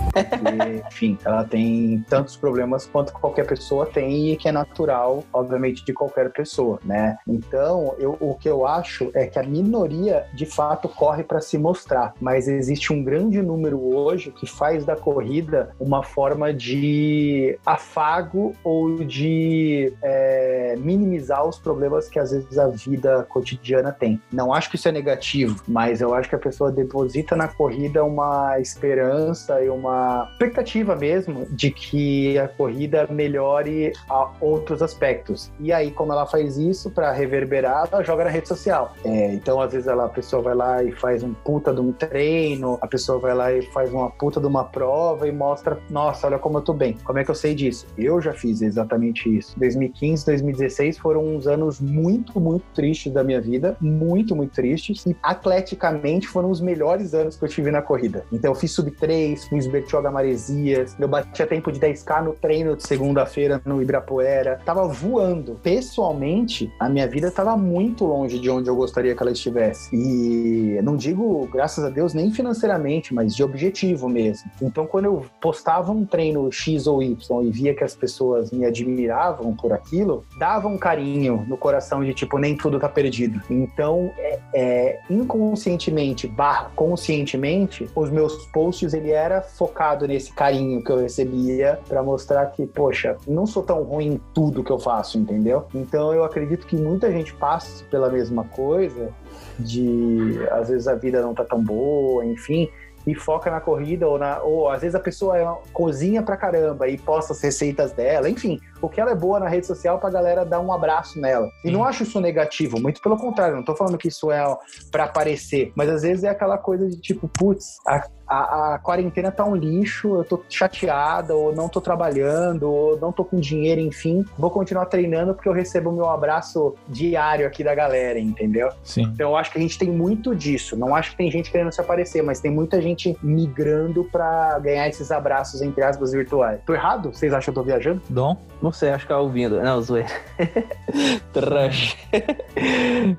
enfim, ela tem tantos problemas quanto qualquer pessoa tem e que é natural, obviamente, de qualquer pessoa, né? Então, eu, o que eu acho é que a minoria, de fato, corre para se mostrar, mas existe um grande número hoje que faz da corrida uma forma de afago ou de é, minimizar os problemas que às vezes a vida cotidiana tem. Não acho que isso é negativo, mas eu acho que a pessoa deposita na corrida uma esperança e uma expectativa mesmo de que a corrida melhore a outros aspectos. E aí, como ela faz isso para reverberar, ela joga na rede social. É, então, às vezes, ela, a pessoa vai lá e faz um puta de um treino, a pessoa vai lá e faz uma puta de uma prova e mostra, nossa, olha como eu tô bem. Como é que eu sei disso? Eu já fiz exatamente isso. 2015, 2016 foram uns anos muito, muito tristes da minha vida, muito, muito tristes. E atleticamente foram os melhores anos que eu tive na corrida. Então, eu fiz sub 3, fiz Bertioga Maresias, eu batia tempo de 10K no treino de segunda-feira no Ibirapuera. Tava voando. Pessoalmente, a minha vida tava muito longe de onde eu gostaria que ela estivesse. E não digo, graças a Deus, nem financeiramente, mas de objetivo mesmo. Então, quando eu postava um treino X ou Y e via que as pessoas me admiravam por aquilo, dava um carinho no coração de tipo, nem tudo tá perdido. Então, é, é, inconscientemente barra conscientemente, os meus posts ele era focado nesse carinho que eu recebia para mostrar que, poxa, não sou tão ruim em tudo que eu faço, entendeu? Então eu acredito que muita gente passa pela mesma coisa de às vezes a vida não tá tão boa, enfim, e foca na corrida ou na ou às vezes a pessoa é cozinha pra caramba e posta as receitas dela, enfim, o que ela é boa na rede social pra galera dar um abraço nela. E não acho isso negativo, muito pelo contrário, não tô falando que isso é para aparecer, mas às vezes é aquela coisa de tipo, putz, a, a, a, quarentena tá um lixo, eu tô chateada, ou não tô trabalhando, ou não tô com dinheiro, enfim, vou continuar treinando porque eu recebo o meu abraço diário aqui da galera, entendeu? Sim. Então eu acho que a gente tem muito disso. Não acho que tem gente querendo se aparecer, mas tem muita gente migrando para ganhar esses abraços, entre aspas, virtuais. Tô errado? Vocês acham que eu tô viajando? Dom? Não sei, acho que tá ouvindo. Não, zoeira. [laughs] Trash.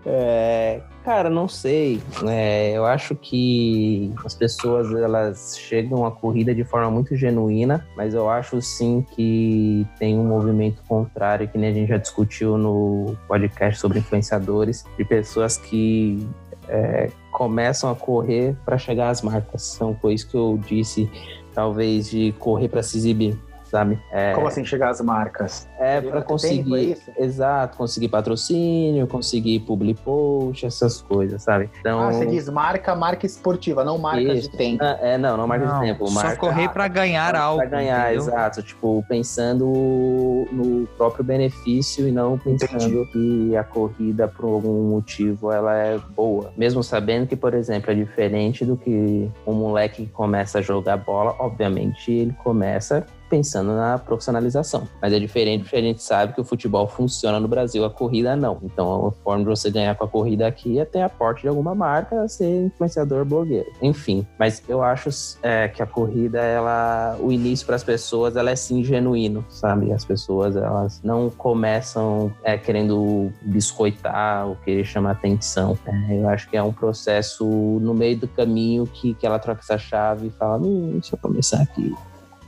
é, cara, não sei. É, eu acho que as pessoas elas chegam à corrida de forma muito genuína, mas eu acho sim que tem um movimento contrário, que nem a gente já discutiu no podcast sobre influenciadores, de pessoas que é, começam a correr para chegar às marcas. Então, foi isso que eu disse, talvez, de correr para se exibir sabe? É, Como assim chegar às marcas? É para conseguir, tempo, é exato, conseguir patrocínio, conseguir public post, essas coisas, sabe? Então, ah, você diz marca, marca esportiva, não marca isso. de tempo. É, não, não marca não, de tempo. Marca, só correr para ganhar algo. Para ganhar, entendeu? exato. Tipo, pensando no próprio benefício e não pensando Entendi. que a corrida, por algum motivo, ela é boa. Mesmo sabendo que, por exemplo, é diferente do que um moleque que começa a jogar bola, obviamente ele começa pensando na profissionalização. Mas é diferente porque a gente sabe que o futebol funciona no Brasil, a corrida não. Então a forma de você ganhar com a corrida aqui é ter aporte de alguma marca, ser influenciador, blogueiro. Enfim, mas eu acho é, que a corrida, ela, o início para as pessoas, ela é sim genuíno, sabe? As pessoas, elas não começam é, querendo biscoitar ou querer chamar atenção. É, eu acho que é um processo no meio do caminho que, que ela troca essa chave e fala, hum, deixa eu começar aqui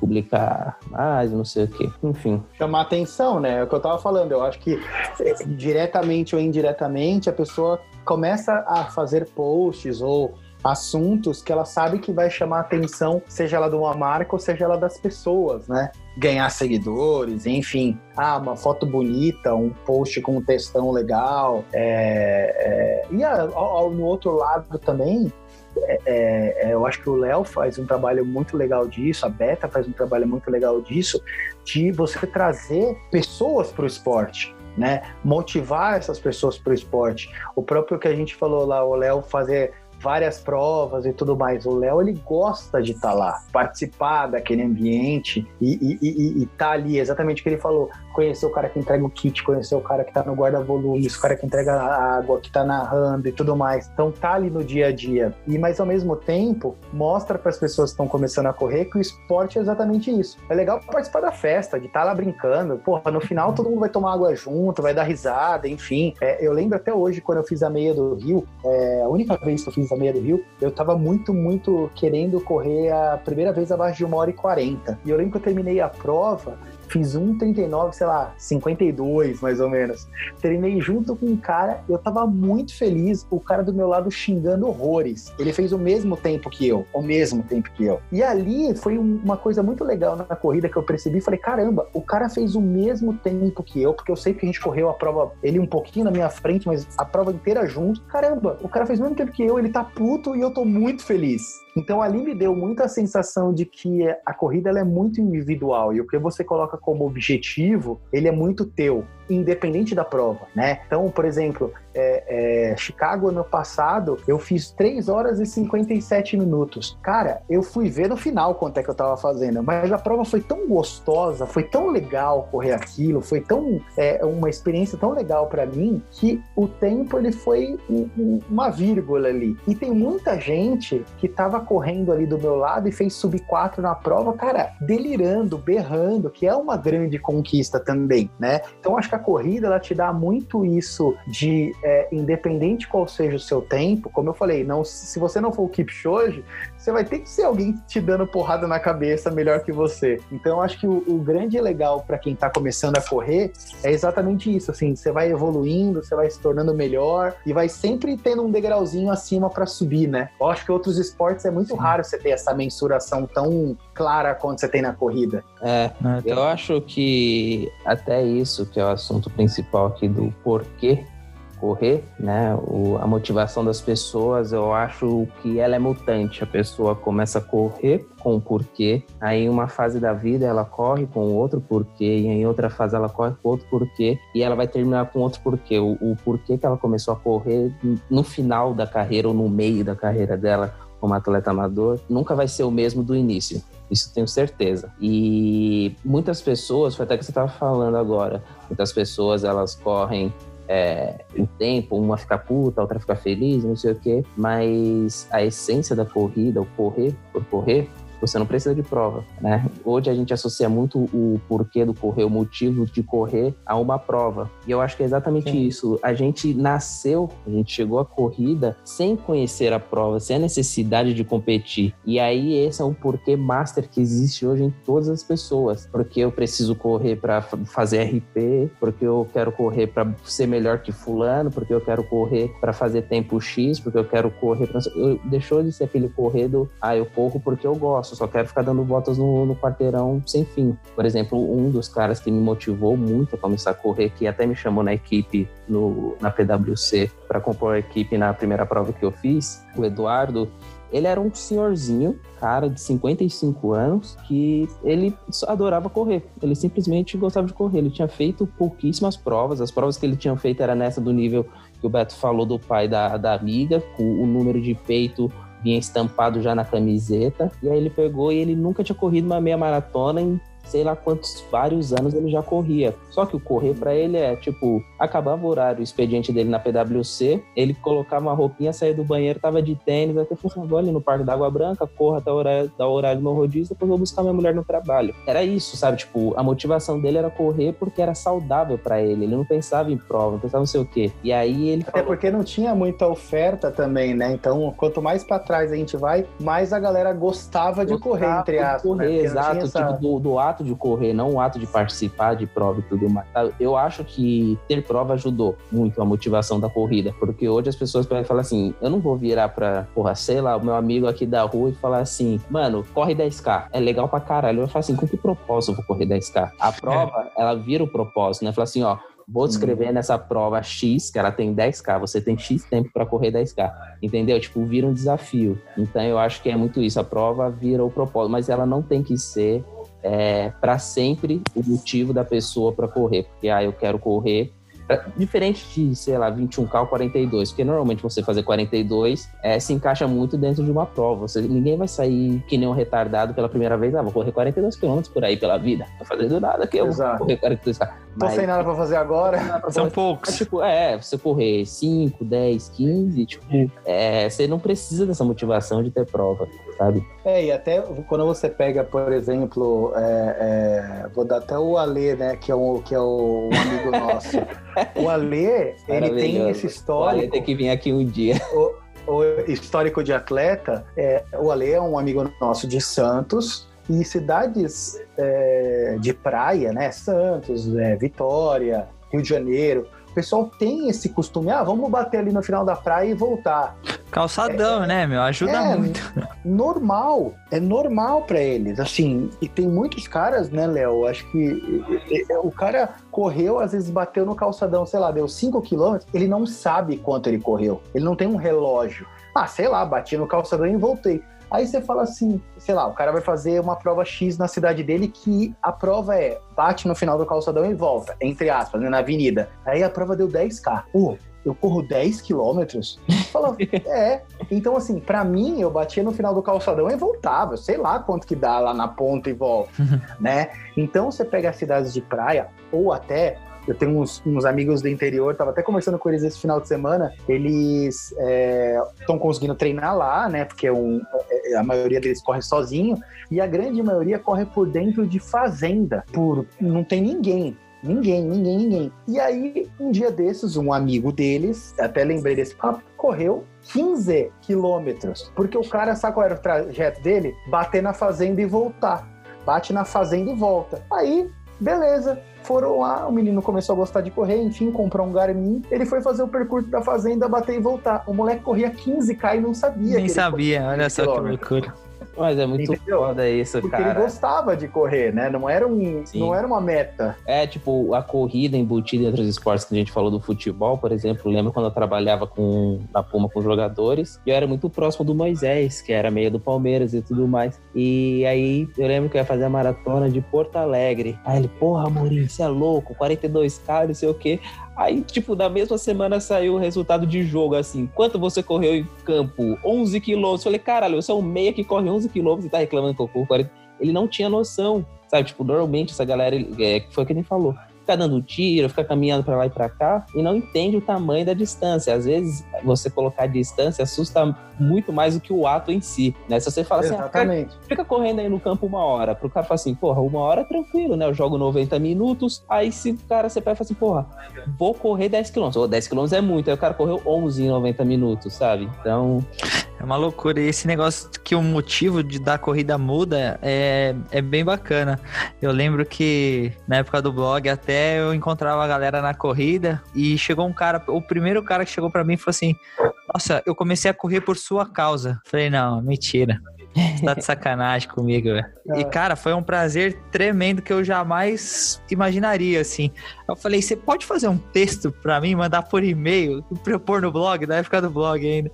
publicar mais, não sei o quê. Enfim. Chamar atenção, né? É o que eu tava falando. Eu acho que eh, diretamente ou indiretamente a pessoa começa a fazer posts ou assuntos que ela sabe que vai chamar atenção, seja ela de uma marca ou seja ela das pessoas, né? Ganhar seguidores, enfim. Ah, uma foto bonita, um post com um textão legal. É, é... E a, a, no outro lado também, é, é, é, eu acho que o Léo faz um trabalho muito legal disso, a Beta faz um trabalho muito legal disso, de você trazer pessoas para o esporte. Né? Motivar essas pessoas para o esporte. O próprio que a gente falou lá, o Léo fazer várias provas e tudo mais. O Léo, ele gosta de estar tá lá, participar daquele ambiente e, e, e, e tá ali, exatamente o que ele falou. Conhecer o cara que entrega o kit, conhecer o cara que tá no guarda-volumes, o cara que entrega a água, que tá narrando e tudo mais. Então tá ali no dia a dia. E mas ao mesmo tempo, mostra para as pessoas que estão começando a correr que o esporte é exatamente isso. É legal participar da festa, de estar tá lá brincando. Porra, no final todo mundo vai tomar água junto, vai dar risada, enfim. É, eu lembro até hoje quando eu fiz a meia do Rio, é, a única vez que eu fiz a meia do Rio, eu tava muito, muito querendo correr a primeira vez abaixo de uma hora e quarenta. E eu lembro que eu terminei a prova Fiz 1,39, sei lá, 52 mais ou menos. Treinei junto com um cara, eu tava muito feliz, o cara do meu lado xingando horrores. Ele fez o mesmo tempo que eu, o mesmo tempo que eu. E ali foi uma coisa muito legal na corrida que eu percebi, falei, caramba, o cara fez o mesmo tempo que eu, porque eu sei que a gente correu a prova, ele um pouquinho na minha frente, mas a prova inteira junto. Caramba, o cara fez o mesmo tempo que eu, ele tá puto e eu tô muito feliz. Então ali me deu muita sensação de que a corrida é muito individual e o que você coloca como objetivo, ele é muito teu independente da prova, né? Então, por exemplo, é, é, Chicago ano passado, eu fiz 3 horas e 57 minutos. Cara, eu fui ver no final quanto é que eu tava fazendo, mas a prova foi tão gostosa, foi tão legal correr aquilo, foi tão é, uma experiência tão legal para mim que o tempo ele foi um, um, uma vírgula ali. E tem muita gente que tava correndo ali do meu lado e fez sub 4 na prova, cara, delirando, berrando, que é uma grande conquista também, né? Então acho que a corrida ela te dá muito isso de é, independente qual seja o seu tempo, como eu falei, não se você não for o Kipchoge, você vai ter que ser alguém te dando porrada na cabeça melhor que você. Então, eu acho que o, o grande legal para quem está começando a correr é exatamente isso. Assim, você vai evoluindo, você vai se tornando melhor e vai sempre tendo um degrauzinho acima para subir, né? Eu acho que outros esportes é muito Sim. raro você ter essa mensuração tão clara quanto você tem na corrida. É, eu acho que até isso, que é o assunto principal aqui do porquê correr, né? O, a motivação das pessoas, eu acho que ela é mutante. A pessoa começa a correr com um porquê, aí em uma fase da vida ela corre com outro porquê, e em outra fase ela corre com outro porquê, e ela vai terminar com outro porquê. O, o porquê que ela começou a correr no final da carreira ou no meio da carreira dela como atleta amador nunca vai ser o mesmo do início. Isso tenho certeza. E muitas pessoas, foi até que você estava falando agora, muitas pessoas elas correm é, o tempo, uma fica puta, outra fica feliz, não sei o quê, mas a essência da corrida, o correr por correr, você não precisa de prova, né? Hoje a gente associa muito o porquê do correr, o motivo de correr a uma prova. E eu acho que é exatamente Sim. isso. A gente nasceu, a gente chegou à corrida sem conhecer a prova, sem a necessidade de competir. E aí esse é um porquê master que existe hoje em todas as pessoas. Porque eu preciso correr para fazer RP, porque eu quero correr para ser melhor que fulano, porque eu quero correr para fazer tempo X, porque eu quero correr pra... eu, deixou de ser aquele correr do ah, eu corro porque eu gosto eu só quero ficar dando voltas no, no quarteirão sem fim. Por exemplo, um dos caras que me motivou muito a começar a correr, que até me chamou na equipe no, na PWC para compor a equipe na primeira prova que eu fiz, o Eduardo, ele era um senhorzinho, cara de 55 anos, que ele adorava correr. Ele simplesmente gostava de correr. Ele tinha feito pouquíssimas provas. As provas que ele tinha feito era nessa do nível que o Beto falou do pai da, da amiga, com o número de peito vinha estampado já na camiseta. E aí ele pegou e ele nunca tinha corrido uma meia maratona em sei lá quantos vários anos ele já corria. Só que o correr para ele é tipo, acabava o horário, o expediente dele na PWC, ele colocava uma roupinha, saía do banheiro, tava de tênis, até falou assim, vou ali no Parque da Água Branca, corra até o horário, da horário no rodízio, depois vou buscar minha mulher no trabalho. Era isso, sabe? Tipo, a motivação dele era correr porque era saudável para ele. Ele não pensava em prova, não pensava não sei o quê. E aí ele. Até falou... porque não tinha muita oferta também, né? Então, quanto mais para trás a gente vai, mais a galera gostava de gostava correr, entre aspas. Correr, né? exato. Essa... Tipo, do, do ato de correr, não o ato de participar de prova e tudo mais. Eu acho que ter prova ajudou muito a motivação da corrida, porque hoje as pessoas podem falar assim: eu não vou virar pra, porra, sei lá, o meu amigo aqui da rua e falar assim, mano, corre 10k. É legal pra caralho. Eu falo assim: com que propósito eu vou correr 10k? A prova, é. ela vira o propósito, né? Fala assim: ó, Vou te escrever hum. nessa prova X, que ela tem 10K, você tem X tempo para correr 10K. Entendeu? Tipo, vira um desafio. Então eu acho que é muito isso. A prova vira o propósito, mas ela não tem que ser é, para sempre o motivo da pessoa para correr. Porque, ah, eu quero correr Diferente de, sei lá, 21K ou 42, porque normalmente você fazer 42 é, se encaixa muito dentro de uma prova. Você, ninguém vai sair que nem um retardado pela primeira vez. Ah, vou correr 42 km por aí pela vida. Não tô fazendo nada que eu vou Exato. correr 42 Tô sem nada pra fazer agora. São É, poucos. tipo, é, você correr 5, 10, 15, tipo, é, você não precisa dessa motivação de ter prova, sabe? É, e até quando você pega, por exemplo, é, é, vou dar até o Alê, né, que é, um, que é o, um amigo nosso. O Alê, ele [laughs] tem esse histórico, tem que vir aqui um dia. o histórico de atleta. É, o Alê é um amigo nosso de Santos e cidades é, de praia, né, Santos, é, Vitória, Rio de Janeiro. O pessoal tem esse costume, ah, vamos bater ali no final da praia e voltar. Calçadão, né, meu? Ajuda É, muito. normal, é normal pra eles, assim, e tem muitos caras, né, Léo, acho que o cara correu, às vezes bateu no calçadão, sei lá, deu 5 quilômetros, ele não sabe quanto ele correu, ele não tem um relógio. Ah, sei lá, bati no calçadão e voltei. Aí você fala assim, sei lá, o cara vai fazer uma prova X na cidade dele que a prova é bate no final do calçadão e volta, entre aspas, né, na avenida. Aí a prova deu 10k. Pô, eu corro 10 quilômetros? Fala, [laughs] é. Então, assim, pra mim, eu batia no final do calçadão e voltava. Sei lá quanto que dá lá na ponta e volta, né? Então, você pega as cidades de praia, ou até eu tenho uns, uns amigos do interior, tava até conversando com eles esse final de semana. Eles estão conseguindo treinar lá, né? Porque um, é, a maioria deles corre sozinho e a grande maioria corre por dentro de fazenda. Por não tem ninguém. Ninguém, ninguém, ninguém. E aí, um dia desses, um amigo deles, até lembrei desse papo, correu 15 quilômetros. Porque o cara, sabe qual era o trajeto dele? Bater na fazenda e voltar. Bate na fazenda e volta. Aí, beleza. Foram lá, o menino começou a gostar de correr, enfim, comprou um Garmin. Ele foi fazer o percurso da fazenda, bater e voltar. O moleque corria 15k e não sabia. Nem sabia, olha só que loucura. Mas é muito Entendeu? foda isso, Porque ele cara. gostava de correr, né? Não era, um, Sim. não era uma meta. É, tipo, a corrida embutida entre os esportes que a gente falou do futebol, por exemplo. Lembro quando eu trabalhava com, na Puma com jogadores, e eu era muito próximo do Moisés, que era meia do Palmeiras e tudo mais. E aí eu lembro que eu ia fazer a maratona de Porto Alegre. Aí ele, porra, Mourinho, você é louco, 42k, não sei o quê. Aí, tipo, na mesma semana saiu o resultado de jogo, assim. Quanto você correu em campo? 11 quilômetros. Falei, caralho, você é um meia que corre 11 quilômetros e tá reclamando que eu corro 40. Ele não tinha noção, sabe? Tipo, normalmente essa galera, é, foi o que ele falou. Fica dando tiro, fica caminhando pra lá e pra cá e não entende o tamanho da distância. Às vezes, você colocar a distância assusta muito mais do que o ato em si, né? Se você fala assim, ah, cara, Exatamente. fica correndo aí no campo uma hora. Pro cara falar assim, porra, uma hora é tranquilo, né? Eu jogo 90 minutos. Aí se o cara você pega e fala assim, porra, vou correr 10 km. Ou 10 km é muito. Aí o cara correu 11 em 90 minutos, sabe? Então, É uma loucura. E esse negócio que o motivo de dar corrida muda é, é bem bacana. Eu lembro que na época do blog até eu encontrava a galera na corrida e chegou um cara, o primeiro cara que chegou pra mim falou assim: Nossa, eu comecei a correr por sua causa. Falei, não, mentira. Você tá de sacanagem comigo, velho. E, cara, foi um prazer tremendo que eu jamais imaginaria, assim. Eu falei, você pode fazer um texto pra mim, mandar por e-mail, pra eu pôr no blog, na época do blog ainda.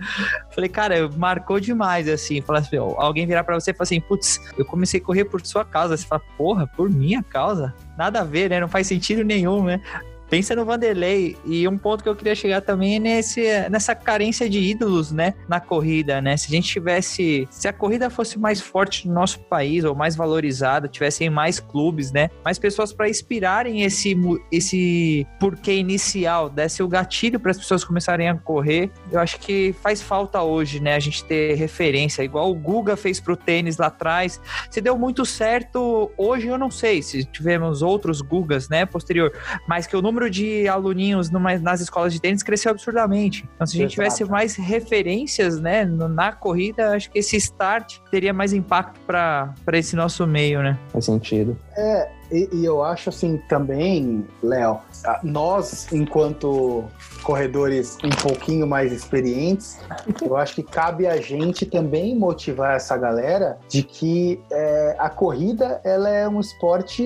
Falei, cara, marcou demais, assim. Falar assim, alguém virar pra você e falar assim, putz, eu comecei a correr por sua causa. Você fala, porra, por minha causa? Nada a ver, né? Não faz sentido nenhum, né? Pensa no Vanderlei. E um ponto que eu queria chegar também é nesse, nessa carência de ídolos, né? Na corrida, né? Se a gente tivesse. Se a corrida fosse mais forte no nosso país, ou mais valorizada, tivessem mais clubes, né? Mais pessoas para inspirarem esse, esse porquê inicial, desse o gatilho para as pessoas começarem a correr. Eu acho que faz falta hoje, né? A gente ter referência, igual o Guga fez pro tênis lá atrás. Se deu muito certo, hoje eu não sei se tivemos outros Gugas, né? Posterior mas que o número de aluninhos numa- nas escolas de tênis cresceu absurdamente. Então, se a gente Exato. tivesse mais referências, né, no- na corrida, acho que esse start teria mais impacto para esse nosso meio, né? faz sentido. É, e, e eu acho assim também, Léo, nós, enquanto corredores um pouquinho mais experientes, eu acho que cabe a gente também motivar essa galera de que é, a corrida ela é um esporte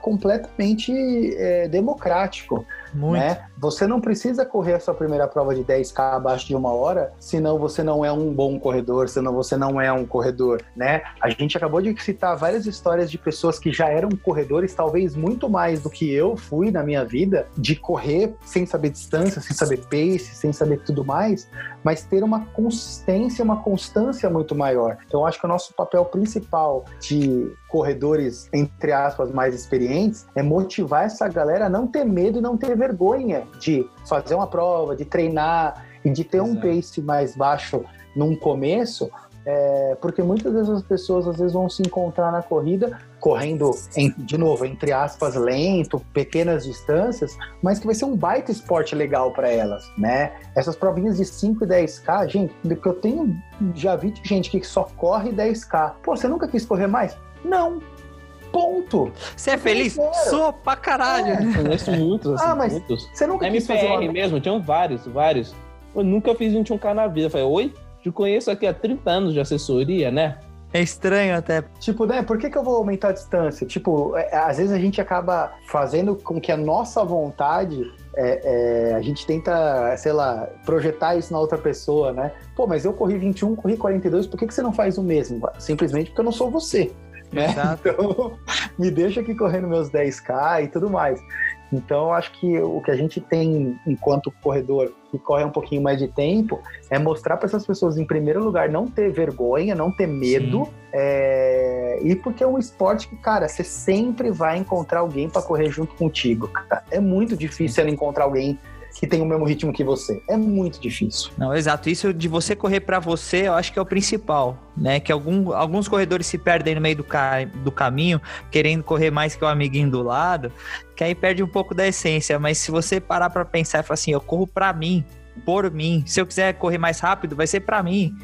completamente é, democrático. Muito. né? Você não precisa correr a sua primeira prova de 10K abaixo de uma hora, senão você não é um bom corredor, senão você não é um corredor, né? A gente acabou de citar várias histórias de pessoas que já eram corredores, talvez muito mais do que eu fui na minha vida, de correr sem saber distância, sem saber pace, sem saber tudo mais, mas ter uma consistência, uma constância muito maior. Então, acho que o nosso papel principal de corredores, entre aspas, mais experientes, é motivar essa galera a não ter medo e não ter vergonha de fazer uma prova, de treinar e de ter Exato. um pace mais baixo num começo, é, porque muitas vezes as pessoas às vezes vão se encontrar na corrida correndo, em, de novo, entre aspas, lento, pequenas distâncias, mas que vai ser um baita esporte legal para elas, né? Essas provinhas de 5 e 10K, gente, porque eu tenho, já vi gente que só corre 10K. Pô, você nunca quis correr mais? Não, Ponto. Você é feliz? Sou pra caralho. É. Conheço muitos, assim, ah, mas muitos. Você nunca MPR quis fazer uma... mesmo, tinham vários, vários. Eu nunca fiz 21K na vida. Eu falei, oi? Te conheço aqui há 30 anos de assessoria, né? É estranho até. Tipo, né? Por que, que eu vou aumentar a distância? Tipo, é, às vezes a gente acaba fazendo com que a nossa vontade. É, é, a gente tenta, sei lá, projetar isso na outra pessoa, né? Pô, mas eu corri 21, corri 42, por que, que você não faz o mesmo? Simplesmente porque eu não sou você. Né? Então, [laughs] me deixa aqui correndo meus 10K e tudo mais. Então, acho que o que a gente tem enquanto corredor que corre um pouquinho mais de tempo é mostrar para essas pessoas, em primeiro lugar, não ter vergonha, não ter medo. É... E porque é um esporte que, cara, você sempre vai encontrar alguém para correr junto contigo. É muito difícil ela encontrar alguém que tem o mesmo ritmo que você. É muito difícil. Não, exato. Isso de você correr para você, eu acho que é o principal, né? Que algum, alguns corredores se perdem no meio do, ca, do caminho, querendo correr mais que o amiguinho do lado, que aí perde um pouco da essência. Mas se você parar para pensar e falar assim, eu corro para mim, por mim. Se eu quiser correr mais rápido, vai ser para mim.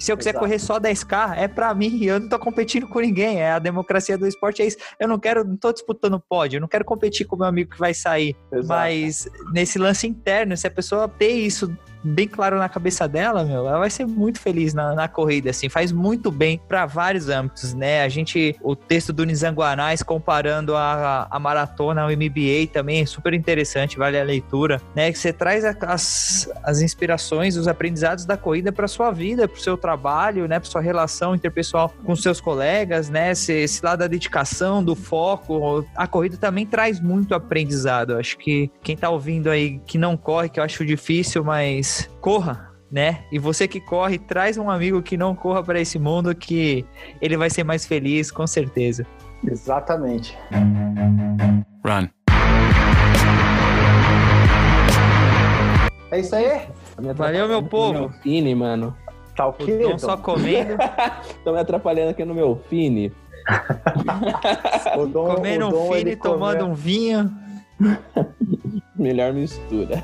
Se eu quiser Exato. correr só 10K, é para mim, eu não tô competindo com ninguém. É a democracia do esporte, é isso. Eu não quero, não tô disputando pódio, eu não quero competir com o meu amigo que vai sair. Exato. Mas nesse lance interno, se a pessoa ter isso bem claro na cabeça dela, meu, ela vai ser muito feliz na, na corrida, assim, faz muito bem para vários âmbitos, né? A gente, o texto do Nizanguanais comparando a, a maratona ao MBA também é super interessante, vale a leitura, né? Que você traz as, as inspirações, os aprendizados da corrida para sua vida, para seu trabalho, né? Para sua relação interpessoal com seus colegas, né? Esse, esse lado da dedicação, do foco, a corrida também traz muito aprendizado. Acho que quem tá ouvindo aí que não corre, que eu acho difícil, mas corra, né? E você que corre, traz um amigo que não corra para esse mundo que ele vai ser mais feliz, com certeza. Exatamente. Run. É isso aí. Valeu, meu povo. Meu fine, mano. Tá o quê? Não só comendo. [laughs] Tô me atrapalhando aqui no meu fine. [laughs] Comendo um fine, tomando um vinho. [laughs] Melhor mistura.